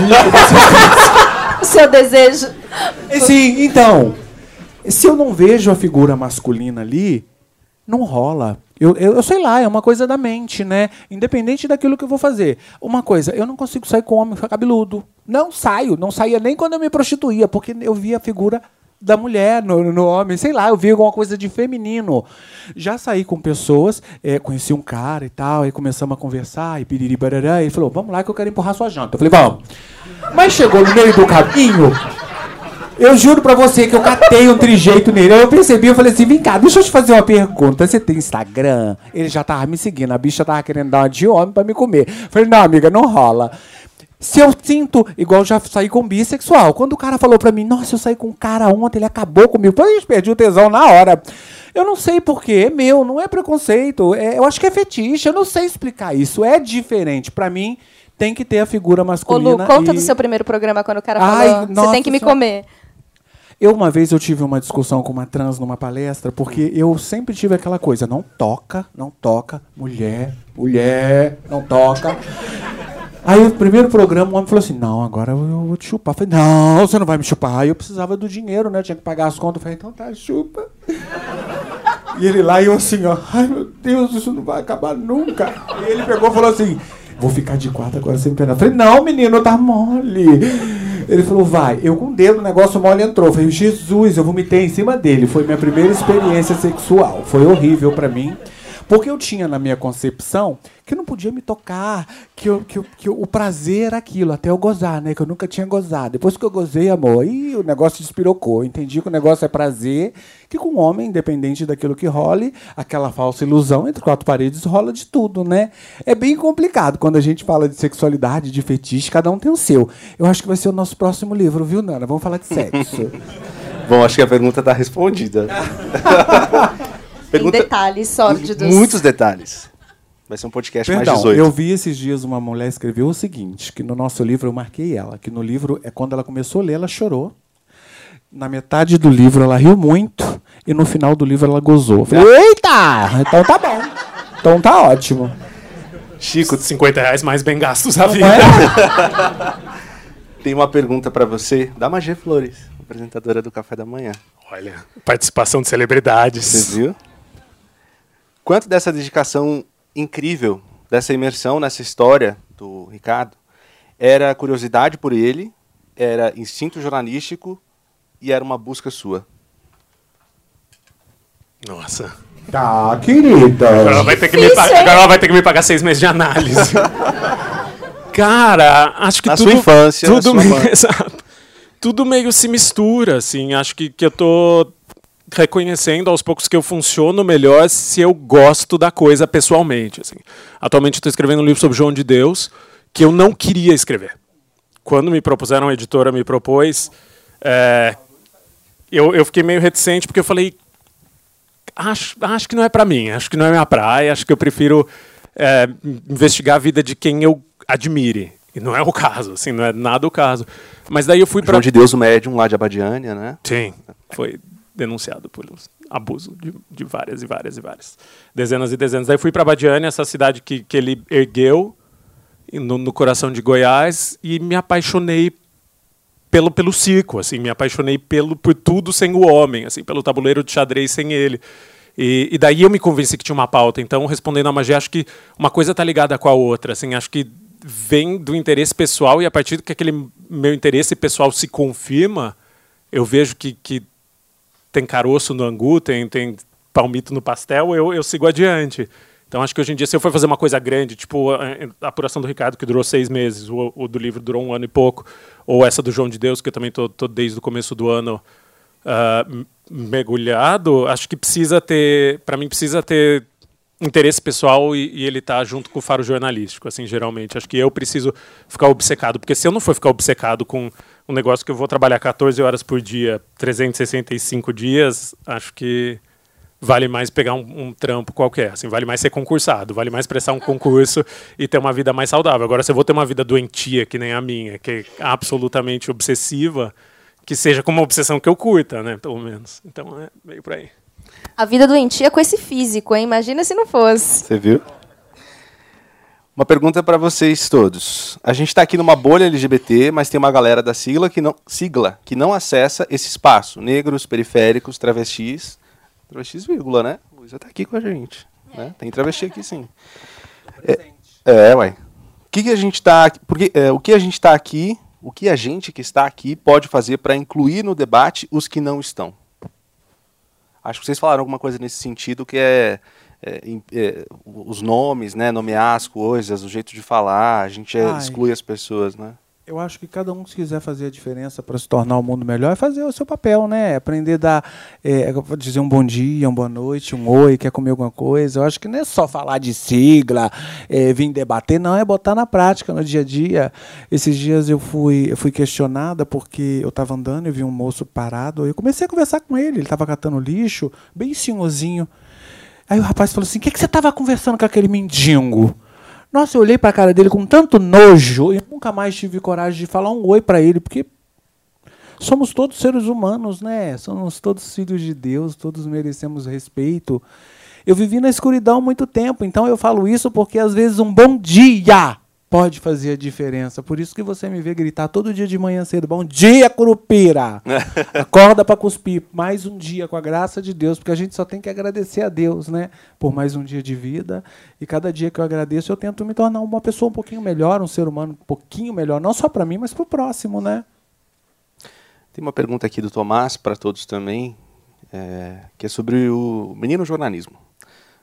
C: O seu desejo.
D: Sim, então. Se eu não vejo a figura masculina ali, não rola. Eu, eu, eu sei lá, é uma coisa da mente, né? Independente daquilo que eu vou fazer. Uma coisa, eu não consigo sair com homem cabeludo. Não saio, não saía nem quando eu me prostituía, porque eu via a figura da mulher no, no homem, sei lá, eu vi alguma coisa de feminino. Já saí com pessoas, eh, conheci um cara e tal, aí começamos a conversar, e piriri barará, e ele falou, vamos lá que eu quero empurrar sua janta. Eu falei, vamos. Mas chegou no meio do caminho, eu juro pra você que eu catei um trijeito nele. Eu percebi, eu falei assim, vem cá, deixa eu te fazer uma pergunta. Você tem Instagram? Ele já tava me seguindo, a bicha tava querendo dar uma de homem pra me comer. Eu falei, não, amiga, não rola. Se eu sinto, igual já saí com bissexual. Quando o cara falou pra mim, nossa, eu saí com um cara ontem, ele acabou comigo. Pô, gente perdeu o tesão na hora. Eu não sei porquê, é meu, não é preconceito. É, eu acho que é fetiche, eu não sei explicar isso. É diferente. Pra mim, tem que ter a figura
C: Ô,
D: masculina.
C: Lu, conta
D: e...
C: do seu primeiro programa quando o cara
D: Ai,
C: falou, você tem que me
D: senhora.
C: comer.
D: Eu, uma vez, eu tive uma discussão com uma trans numa palestra, porque eu sempre tive aquela coisa, não toca, não toca, mulher, mulher, não toca. Aí, o primeiro programa, o homem falou assim, não, agora eu vou te chupar. Eu falei, não, você não vai me chupar. Aí eu precisava do dinheiro, né, eu tinha que pagar as contas. Eu falei, então tá, chupa. E ele lá, e eu assim, ó, ai meu Deus, isso não vai acabar nunca. E ele pegou e falou assim, vou ficar de quatro agora sem pena. Eu falei, não, menino, tá mole. Ele falou, vai. Eu com o dedo, o negócio mole entrou. Eu falei, Jesus, eu vomitei em cima dele. Foi minha primeira experiência sexual. Foi horrível pra mim. Porque eu tinha na minha concepção que não podia me tocar, que, eu, que, eu- que eu- o prazer era aquilo, até eu gozar, né? Que eu nunca tinha gozado. Depois que eu gozei, amor, aí o negócio despirocou. Eu Entendi que o negócio é prazer, que com o homem, independente daquilo que role, aquela falsa ilusão entre quatro paredes rola de tudo, né? É bem complicado quando a gente fala de sexualidade, de fetiche, cada um tem o seu. Eu acho que vai ser o nosso próximo livro, viu, Nana? Vamos falar de sexo.
A: Bom, acho que a pergunta está respondida.
C: Tem detalhes sórdidos.
A: Muitos detalhes. Vai ser um podcast mais
D: Perdão,
A: 18.
D: eu vi esses dias uma mulher escrever o seguinte, que no nosso livro eu marquei ela, que no livro é quando ela começou a ler, ela chorou. Na metade do livro ela riu muito e no final do livro ela gozou. Eu falei, eita! Então tá bom. Então tá ótimo.
B: Chico, 50 reais mais bem gastos à
D: Não
B: vida.
D: é?
A: Tem uma pergunta para você da Magê Flores, apresentadora do Café da Manhã.
B: Olha, participação de celebridades.
A: Você viu? Quanto dessa dedicação incrível, dessa imersão nessa história do Ricardo, era curiosidade por ele, era instinto jornalístico e era uma busca sua?
B: Nossa.
D: Tá, querida.
B: Agora ela, vai ter que me
C: Difícil,
B: pa-
C: hein?
B: agora ela vai ter que me pagar seis meses de análise. Cara, acho que
A: Na
B: tudo,
A: sua infância,
B: tudo
A: na sua
B: meio, exato. tudo meio se mistura, assim. Acho que, que eu tô reconhecendo aos poucos que eu funciono melhor se eu gosto da coisa pessoalmente. Assim. Atualmente estou escrevendo um livro sobre João de Deus que eu não queria escrever. Quando me propuseram, a editora me propôs, é, eu, eu fiquei meio reticente porque eu falei, acho, acho que não é para mim, acho que não é minha praia, acho que eu prefiro é, investigar a vida de quem eu admire. E não é o caso, assim, não é nada o caso. Mas daí eu fui para
A: João de Deus, o médium lá de Abadiânia, né?
B: Sim, foi denunciado por abuso de, de várias e várias e várias. Dezenas e dezenas. Daí fui para Badiane, essa cidade que, que ele ergueu no, no coração de Goiás, e me apaixonei pelo, pelo circo, assim, me apaixonei pelo, por tudo sem o homem, assim, pelo tabuleiro de xadrez sem ele. E, e daí eu me convenci que tinha uma pauta. Então, respondendo a magia, acho que uma coisa está ligada com a outra. Assim, acho que vem do interesse pessoal e a partir do que aquele meu interesse pessoal se confirma, eu vejo que, que tem caroço no angu, tem, tem palmito no pastel, eu, eu sigo adiante. Então acho que hoje em dia, se eu for fazer uma coisa grande, tipo a, apuração do Ricardo, que durou seis meses, o, o do livro durou um ano e pouco, ou essa do João de Deus, que eu também estou desde o começo do ano m- mergulhado, acho que precisa ter, para mim, precisa ter interesse pessoal e, e ele tá junto com o faro jornalístico, assim, geralmente. Acho que eu preciso ficar obcecado, porque se eu não for ficar obcecado com um negócio que eu vou trabalhar 14 horas por dia, 365 dias, acho que vale mais pegar um, um trampo qualquer, assim, vale mais ser concursado, vale mais prestar um concurso e ter uma vida mais saudável. Agora, se eu vou ter uma vida doentia, que nem a minha, que é absolutamente obsessiva, que seja como uma obsessão que eu curta, né, pelo menos. Então, é meio por aí.
C: A vida doentia com esse físico, hein? Imagina se não fosse.
A: Você viu? Uma pergunta para vocês todos. A gente está aqui numa bolha LGBT, mas tem uma galera da sigla que não, sigla que não acessa esse espaço. Negros, periféricos, travestis. Travestis, vírgula, né? Luísa tá aqui com a gente. Né? Tem travesti aqui sim. É, é uai. O que, que a gente tá. Porque, é, o que a gente está aqui, o que a gente que está aqui pode fazer para incluir no debate os que não estão? Acho que vocês falaram alguma coisa nesse sentido que é, é, é, os nomes, né, nomear as coisas, o jeito de falar, a gente é,
D: Ai.
A: exclui as pessoas, né?
D: Eu acho que cada um, se quiser fazer a diferença para se tornar o mundo melhor, é fazer o seu papel, né? Aprender a dar, é, dizer um bom dia, uma boa noite, um oi, quer comer alguma coisa. Eu acho que não é só falar de sigla, é, vir debater, não, é botar na prática, no dia a dia. Esses dias eu fui, eu fui questionada porque eu estava andando e vi um moço parado. Eu comecei a conversar com ele, ele estava catando lixo, bem senhorzinho. Aí o rapaz falou assim: o que, que você estava conversando com aquele mendigo? Nossa, eu olhei para a cara dele com tanto nojo e nunca mais tive coragem de falar um oi para ele, porque somos todos seres humanos, né? Somos todos filhos de Deus, todos merecemos respeito. Eu vivi na escuridão muito tempo, então eu falo isso porque às vezes um bom dia pode fazer a diferença. Por isso que você me vê gritar todo dia de manhã cedo: Bom dia, Curupira! Acorda para cuspir. Mais um dia, com a graça de Deus, porque a gente só tem que agradecer a Deus, né? Por mais um dia de vida. E cada dia que eu agradeço, eu tento me tornar uma pessoa um pouquinho melhor, um ser humano um pouquinho melhor, não só para mim, mas para o próximo, né?
A: Tem uma pergunta aqui do Tomás para todos também, é, que é sobre o menino jornalismo.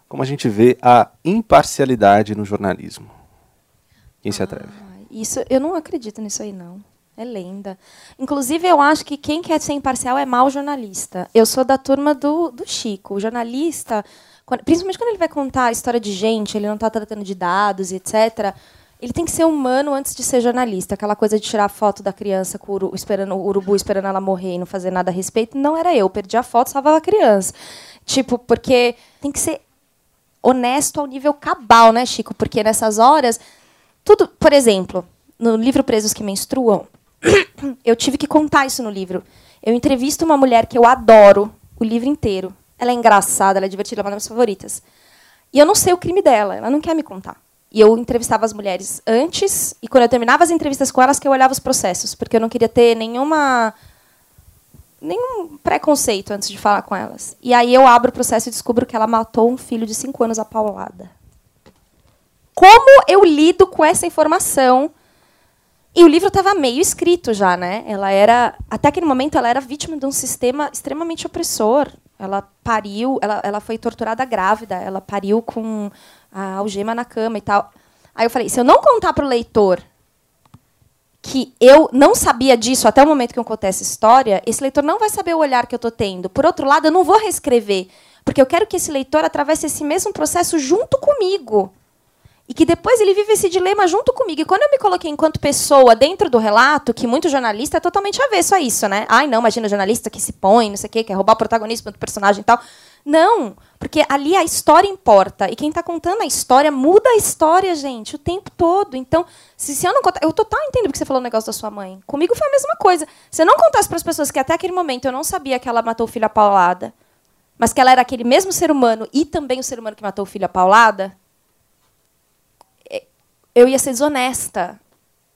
A: Como a gente vê a imparcialidade no jornalismo? Quem se atreve? Ah,
C: isso, eu não acredito nisso aí, não. É lenda. Inclusive, eu acho que quem quer ser imparcial é mau jornalista. Eu sou da turma do, do Chico. O jornalista, quando, principalmente quando ele vai contar a história de gente, ele não está tratando de dados etc., ele tem que ser humano antes de ser jornalista. Aquela coisa de tirar foto da criança com o, urubu, esperando, o urubu esperando ela morrer e não fazer nada a respeito, não era eu. Perdi a foto, salvava a criança. Tipo, porque tem que ser honesto ao nível cabal, né, Chico? Porque nessas horas tudo, por exemplo, no livro Presos que Menstruam, eu tive que contar isso no livro. Eu entrevisto uma mulher que eu adoro o livro inteiro. Ela é engraçada, ela é divertida, ela é uma das minhas favoritas. E eu não sei o crime dela, ela não quer me contar. E eu entrevistava as mulheres antes, e quando eu terminava as entrevistas com elas, que eu olhava os processos, porque eu não queria ter nenhuma nenhum preconceito antes de falar com elas. E aí eu abro o processo e descubro que ela matou um filho de cinco anos a paulada como eu lido com essa informação? E o livro estava meio escrito já, né? Ela era, até aquele momento, ela era vítima de um sistema extremamente opressor. Ela pariu, ela, ela foi torturada grávida, ela pariu com a algema na cama e tal. Aí eu falei, se eu não contar para o leitor que eu não sabia disso até o momento que eu contei essa história, esse leitor não vai saber o olhar que eu estou tendo. Por outro lado, eu não vou reescrever, porque eu quero que esse leitor atravesse esse mesmo processo junto comigo. E que depois ele vive esse dilema junto comigo. E quando eu me coloquei enquanto pessoa dentro do relato, que muito jornalista é totalmente avesso a isso, né? Ai, não, imagina jornalista que se põe, não sei o quê, quer roubar o protagonismo do personagem e tal. Não, porque ali a história importa. E quem está contando a história muda a história, gente, o tempo todo. Então, se, se eu não contar. Eu total entendo porque você falou o negócio da sua mãe. Comigo foi a mesma coisa. Se eu não contasse para as pessoas que até aquele momento eu não sabia que ela matou o filho a paulada, mas que ela era aquele mesmo ser humano e também o ser humano que matou o filho a paulada, eu ia ser desonesta.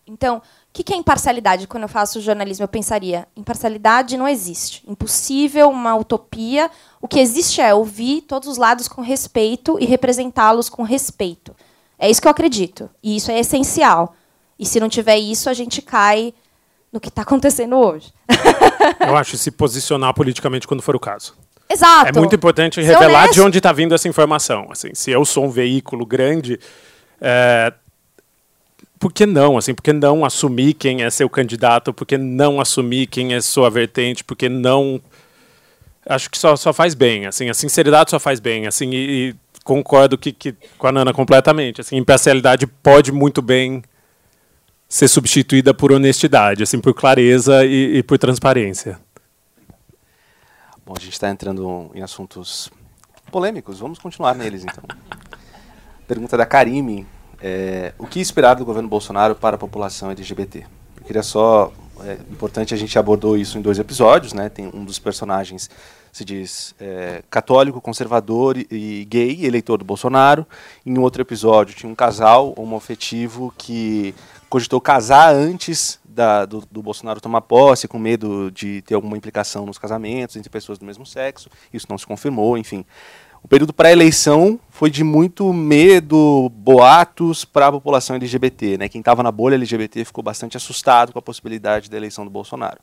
C: Então, o que é imparcialidade? Quando eu faço jornalismo, eu pensaria: imparcialidade não existe. Impossível, uma utopia. O que existe é ouvir todos os lados com respeito e representá-los com respeito. É isso que eu acredito. E isso é essencial. E se não tiver isso, a gente cai no que está acontecendo hoje.
B: eu acho se posicionar politicamente quando for o caso.
C: Exato.
B: É muito importante revelar de onde está vindo essa informação. Assim, se eu sou um veículo grande, é, por que não? Assim, por que não assumir quem é seu candidato? Por que não assumir quem é sua vertente? Por que não. Acho que só, só faz bem. Assim, a sinceridade só faz bem. Assim, e, e concordo que, que, com a Nana completamente. Assim, imparcialidade pode muito bem ser substituída por honestidade, assim, por clareza e, e por transparência.
A: Bom, a gente está entrando em assuntos polêmicos. Vamos continuar neles, então. Pergunta da Karime é, o que esperar do governo Bolsonaro para a população LGBT? Eu queria só. É importante, a gente abordou isso em dois episódios, né? Tem um dos personagens se diz é, católico, conservador e, gay, eleitor do Bolsonaro. Em um outro episódio tinha um casal homoafetivo que cogitou casar antes da, do, do, Bolsonaro tomar posse, com medo de ter alguma implicação nos casamentos entre pessoas do mesmo sexo. Isso não se confirmou, enfim. O período pré-eleição foi de muito medo, boatos para a população LGBT. Né? Quem estava na bolha LGBT ficou bastante assustado com a possibilidade da eleição do Bolsonaro.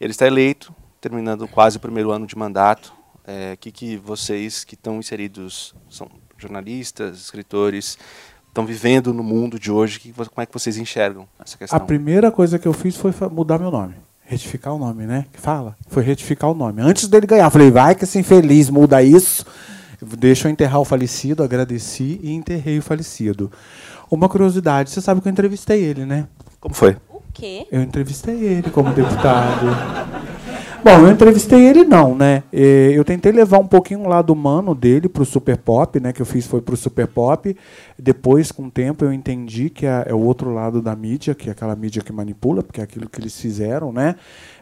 A: Ele está eleito, terminando quase o primeiro ano de mandato. O é, que, que vocês que estão inseridos, são jornalistas, escritores, estão vivendo no mundo de hoje, que, como é que vocês enxergam essa questão?
D: A primeira coisa que eu fiz foi mudar meu nome. Retificar o nome, né? Que fala? Foi retificar o nome. Antes dele ganhar, falei, vai que esse infeliz muda isso. Deixa eu enterrar o falecido, agradeci e enterrei o falecido. Uma curiosidade, você sabe que eu entrevistei ele, né?
A: Como foi?
C: O quê?
D: Eu entrevistei ele como deputado. Bom, eu entrevistei ele não, né? Eu tentei levar um pouquinho o lado humano dele para o Super Pop, né? Que eu fiz foi para o Super Pop. Depois, com o tempo, eu entendi que é, é o outro lado da mídia, que é aquela mídia que manipula, porque é aquilo que eles fizeram, né?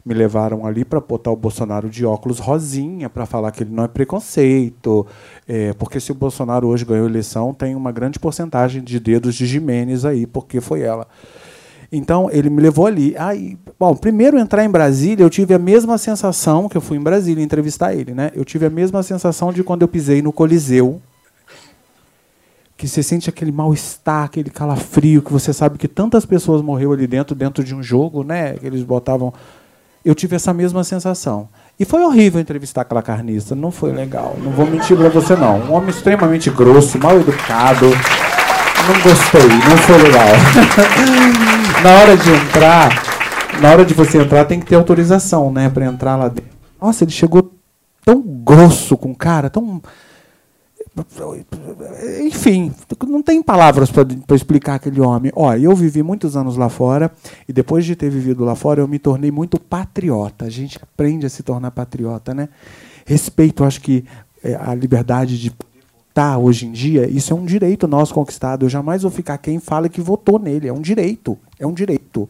D: Me levaram ali para botar o Bolsonaro de óculos rosinha, para falar que ele não é preconceito. É, porque se o Bolsonaro hoje ganhou a eleição, tem uma grande porcentagem de dedos de Jimenez aí, porque foi ela. Então, ele me levou ali. Aí, bom, primeiro entrar em Brasília, eu tive a mesma sensação que eu fui em Brasília entrevistar ele, né? Eu tive a mesma sensação de quando eu pisei no Coliseu, que você sente aquele mal-estar, aquele calafrio, que você sabe que tantas pessoas morreram ali dentro, dentro de um jogo, né? Que eles botavam. Eu tive essa mesma sensação. E foi horrível entrevistar aquela carnista, não foi legal. Não vou mentir para você não. Um homem extremamente grosso, mal educado. Não gostei, não foi legal. na hora de entrar, na hora de você entrar, tem que ter autorização, né, para entrar lá dentro. Nossa, ele chegou tão grosso com o cara, tão enfim, não tem palavras para explicar aquele homem. Olha, eu vivi muitos anos lá fora e depois de ter vivido lá fora, eu me tornei muito patriota. A gente aprende a se tornar patriota, né? Respeito, acho que é, a liberdade de votar hoje em dia, isso é um direito nosso conquistado. Eu jamais vou ficar quem fala que votou nele. É um direito. É um direito.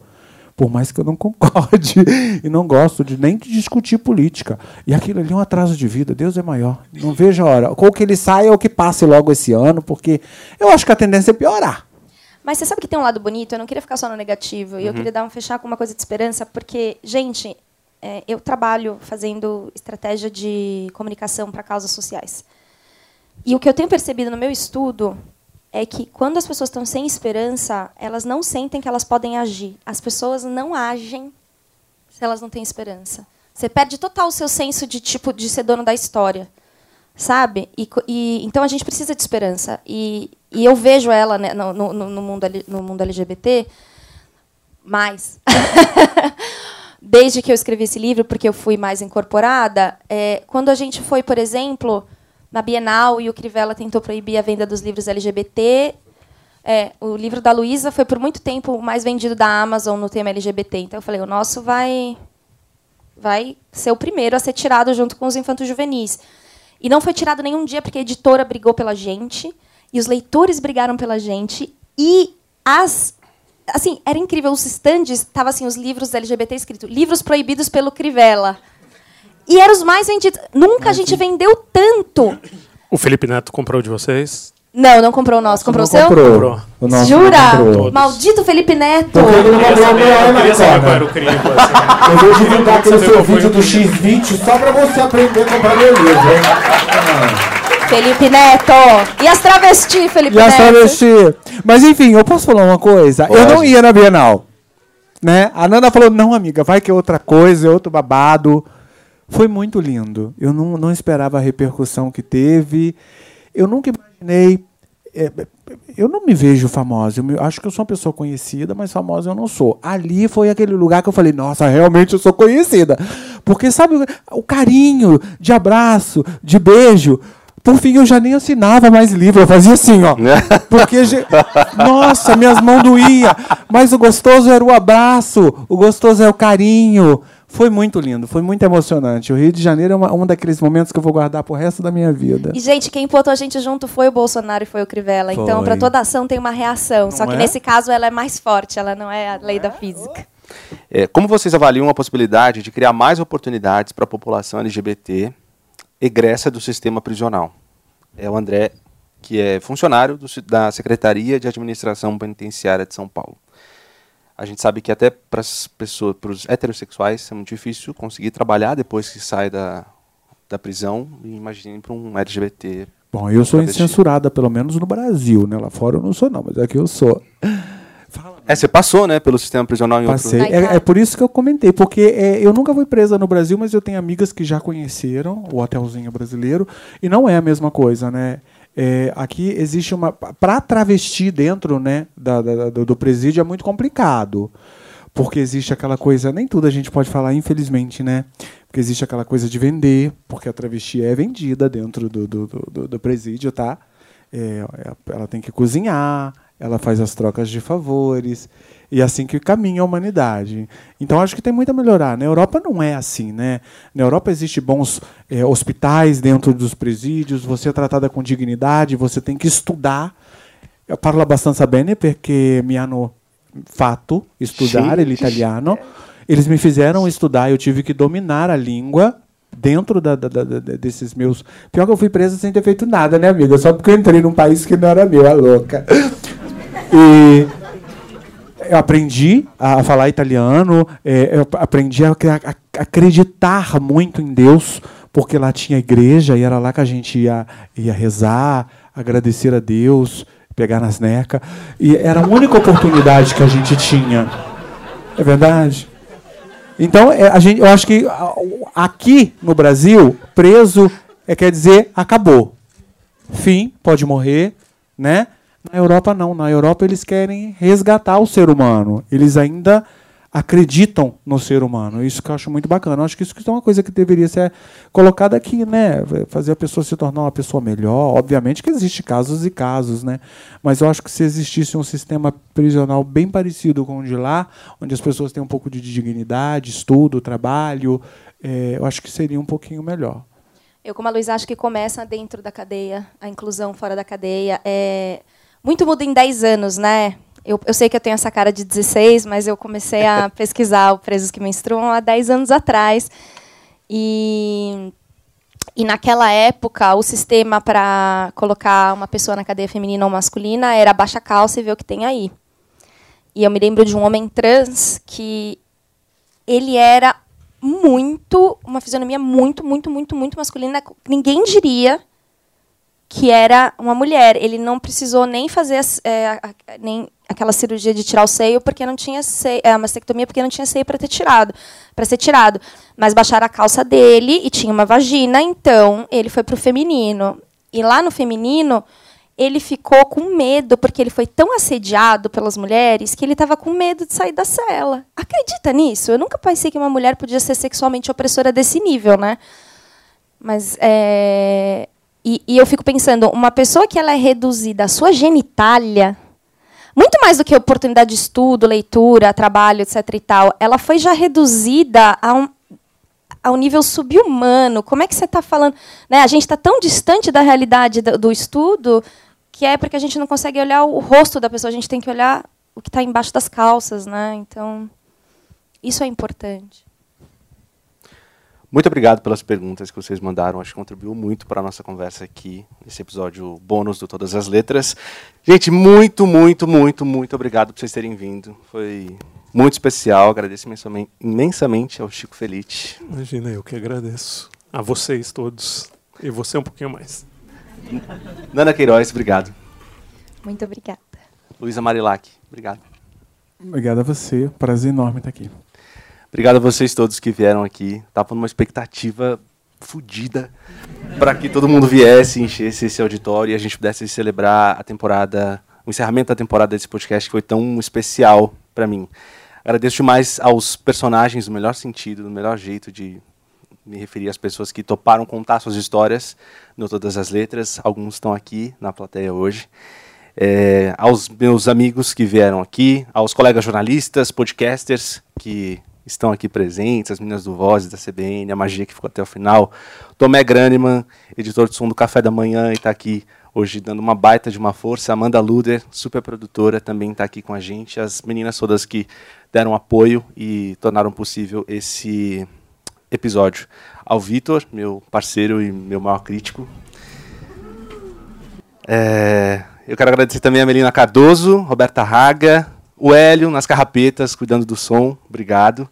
D: Por mais que eu não concorde e não gosto de nem de discutir política. E aquilo ali é um atraso de vida. Deus é maior. Não vejo a hora. Ou que ele saia ou que passe logo esse ano, porque eu acho que a tendência é piorar.
C: Mas você sabe que tem um lado bonito? Eu não queria ficar só no negativo. E uhum. eu queria dar um fechar com uma coisa de esperança, porque, gente, é, eu trabalho fazendo estratégia de comunicação para causas sociais. E o que eu tenho percebido no meu estudo é que quando as pessoas estão sem esperança, elas não sentem que elas podem agir. As pessoas não agem se elas não têm esperança. Você perde total o seu senso de tipo de ser dono da história, sabe? E, e então a gente precisa de esperança. E, e eu vejo ela né, no, no, no, mundo, no mundo LGBT mais. Desde que eu escrevi esse livro, porque eu fui mais incorporada, é, quando a gente foi, por exemplo, na Bienal e o Crivella tentou proibir a venda dos livros LGBT. É, o livro da Luísa foi por muito tempo o mais vendido da Amazon no tema LGBT. Então eu falei, o nosso vai vai ser o primeiro a ser tirado junto com os infantos juvenis. E não foi tirado nenhum dia porque a editora brigou pela gente e os leitores brigaram pela gente e as assim, era incrível os estandes, tava assim os livros LGBT escrito livros proibidos pelo Crivella. E eram os mais vendidos. Nunca a gente vendeu tanto.
B: O Felipe Neto comprou de vocês?
C: Não, não comprou o nosso. Comprou o seu?
D: Comprou.
C: O nosso Jura? Comprou. Maldito Felipe Neto.
D: Porque ele não o qual era o crime. Assim. Eu vou divulgar aquele seu vídeo do X20 só pra você aprender a comprar meu livro, hein?
C: Felipe Neto. E as travestis, Felipe
D: e
C: Neto?
D: E as travestis. Mas enfim, eu posso falar uma coisa? Pode. Eu não ia na Bienal. Né? A Nana falou, não, amiga, vai que é outra coisa, é outro babado. Foi muito lindo. Eu não, não esperava a repercussão que teve. Eu nunca imaginei. É, eu não me vejo famosa. Eu me, acho que eu sou uma pessoa conhecida, mas famosa eu não sou. Ali foi aquele lugar que eu falei: nossa, realmente eu sou conhecida. Porque, sabe, o carinho de abraço, de beijo. Por fim, eu já nem assinava mais livro, eu fazia assim, ó. Porque, nossa, minhas mãos doíam. Mas o gostoso era o abraço, o gostoso é o carinho. Foi muito lindo, foi muito emocionante. O Rio de Janeiro é uma, um daqueles momentos que eu vou guardar pro resto da minha vida.
C: E, gente, quem botou a gente junto foi o Bolsonaro e foi o Crivella. Foi. Então, para toda ação tem uma reação. Não Só que é? nesse caso ela é mais forte, ela não é a lei da física.
A: É, como vocês avaliam a possibilidade de criar mais oportunidades para a população LGBT egressa do sistema prisional? É o André, que é funcionário do, da Secretaria de Administração Penitenciária de São Paulo a gente sabe que até para as pessoas, para os heterossexuais, é muito difícil conseguir trabalhar depois que sai da, da prisão. E imagine para um LGBT.
D: Bom, eu sou incensurada, pelo menos no Brasil, né? Lá fora eu não sou, não, mas aqui eu sou.
A: É, você passou, né, pelo sistema prisional em
D: Passei.
A: outro...
D: É, é por isso que eu comentei, porque é, eu nunca fui presa no Brasil, mas eu tenho amigas que já conheceram o hotelzinho brasileiro, e não é a mesma coisa, né? É, aqui existe uma. Para travesti dentro né, da, da, do, presídio é muito complicado. Porque existe aquela coisa. Nem tudo a gente pode falar, infelizmente, né? Porque existe aquela coisa de vender, porque a travesti é vendida dentro do, do, do, do presídio, tá? É, ela tem que cozinhar, ela faz as trocas de favores. E é assim que caminha a humanidade. Então acho que tem muito a melhorar. Na Europa não é assim, né? Na Europa existe bons é, hospitais dentro dos presídios, você é tratada com dignidade, você tem que estudar. Eu parlo abbastanza bene porque mi hanno fatto estudar il italiano. Eles me fizeram estudar, eu tive que dominar a língua dentro da, da, da, desses meus. Pior que eu fui presa sem ter feito nada, né, amiga? Só porque eu entrei num país que não era meu, a louca. E eu aprendi a falar italiano, é, eu aprendi a, acreditar muito em Deus, porque lá tinha igreja e era lá que a gente ia, ia rezar, agradecer a Deus, pegar nas necas. E era a única oportunidade que a gente tinha. É verdade? Então, é, a gente, eu acho que aqui no Brasil, preso é, quer dizer acabou. Fim, pode morrer, né? Na Europa não. Na Europa eles querem resgatar o ser humano. Eles ainda acreditam no ser humano. Isso que eu acho muito bacana. Eu acho que isso é uma coisa que deveria ser colocada aqui, né? Fazer a pessoa se tornar uma pessoa melhor. Obviamente que existem casos e casos, né? Mas eu acho que se existisse um sistema prisional bem parecido com o de lá, onde as pessoas têm um pouco de dignidade, estudo, trabalho, é, eu acho que seria um pouquinho melhor.
C: Eu, como a Luísa, acho que começa dentro da cadeia, a inclusão fora da cadeia. É muito muda em 10 anos, né? Eu, eu, sei que eu tenho essa cara de 16, mas eu comecei a pesquisar o Presos que Menstruam há 10 anos atrás. E, e naquela época, o sistema para colocar uma pessoa na cadeia feminina ou masculina era baixa calça e ver o que tem aí. E eu me lembro de um homem trans que ele era muito, uma fisionomia muito, muito, muito, muito masculina. Ninguém diria que era uma mulher. Ele não precisou nem fazer é, nem aquela cirurgia de tirar o seio porque não tinha seio, é, a mastectomia porque não tinha seio para ter tirado, para ser tirado. Mas baixaram a calça dele e tinha uma vagina, então ele foi para o feminino. E lá no feminino ele ficou com medo porque ele foi tão assediado pelas mulheres que ele estava com medo de sair da cela. Acredita nisso? Eu nunca pensei que uma mulher podia ser sexualmente opressora desse nível, né? Mas é, e, e, eu fico pensando, uma pessoa que ela é reduzida à sua genitália, muito mais do que oportunidade de estudo, leitura, trabalho, etc. e tal, ela foi já reduzida a um, a um nível subhumano. Como é que você está falando? Né? A gente está tão distante da realidade do, do, estudo que é porque a gente não consegue olhar o rosto da pessoa, a gente tem que olhar o que está embaixo das calças. Né? Então, isso é importante.
A: Muito obrigado pelas perguntas que vocês mandaram. Acho que contribuiu muito para a nossa conversa aqui, nesse episódio bônus do Todas as Letras. Gente, muito, muito, muito, muito obrigado por vocês terem vindo. Foi muito especial. Agradeço imensamente, imensamente ao Chico Felite.
B: Imagina, eu que agradeço. A vocês todos. E você um pouquinho mais.
A: Nana Queiroz, obrigado.
C: Muito obrigada.
A: Luísa Marilac, obrigado.
D: Obrigado a você. Prazer enorme estar aqui.
A: Obrigado a vocês todos que vieram aqui. Tava numa expectativa fodida para que todo mundo viesse, enchesse esse auditório e a gente pudesse celebrar a temporada, o encerramento da temporada desse podcast que foi tão especial para mim. Agradeço demais aos personagens, no melhor sentido, no melhor jeito de me referir às pessoas que toparam contar suas histórias no Todas as Letras. Alguns estão aqui na plateia hoje. É, aos meus amigos que vieram aqui, aos colegas jornalistas, podcasters que estão aqui presentes, as meninas do Voz da CBN, a Magia que ficou até o final, Tomé Graneman, editor de som do Café da Manhã, e está aqui hoje dando uma baita de uma força. Amanda Luder, super produtora, também está aqui com a gente. As meninas todas que deram apoio e tornaram possível esse episódio. Ao Vitor, meu parceiro e meu maior crítico. É, eu quero agradecer também a Melina Cardoso, Roberta Raga, o Hélio nas carrapetas, cuidando do som, obrigado.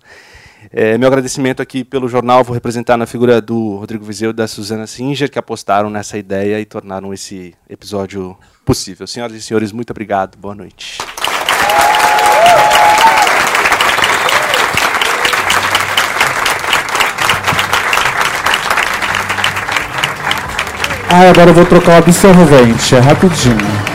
A: É, meu agradecimento aqui pelo jornal, vou representar na figura do Rodrigo Vizeu e da Suzana Singer, que apostaram nessa ideia e tornaram esse episódio possível. Senhoras e senhores, muito obrigado, boa noite.
D: Ah, agora eu vou trocar o absorvente, é rapidinho.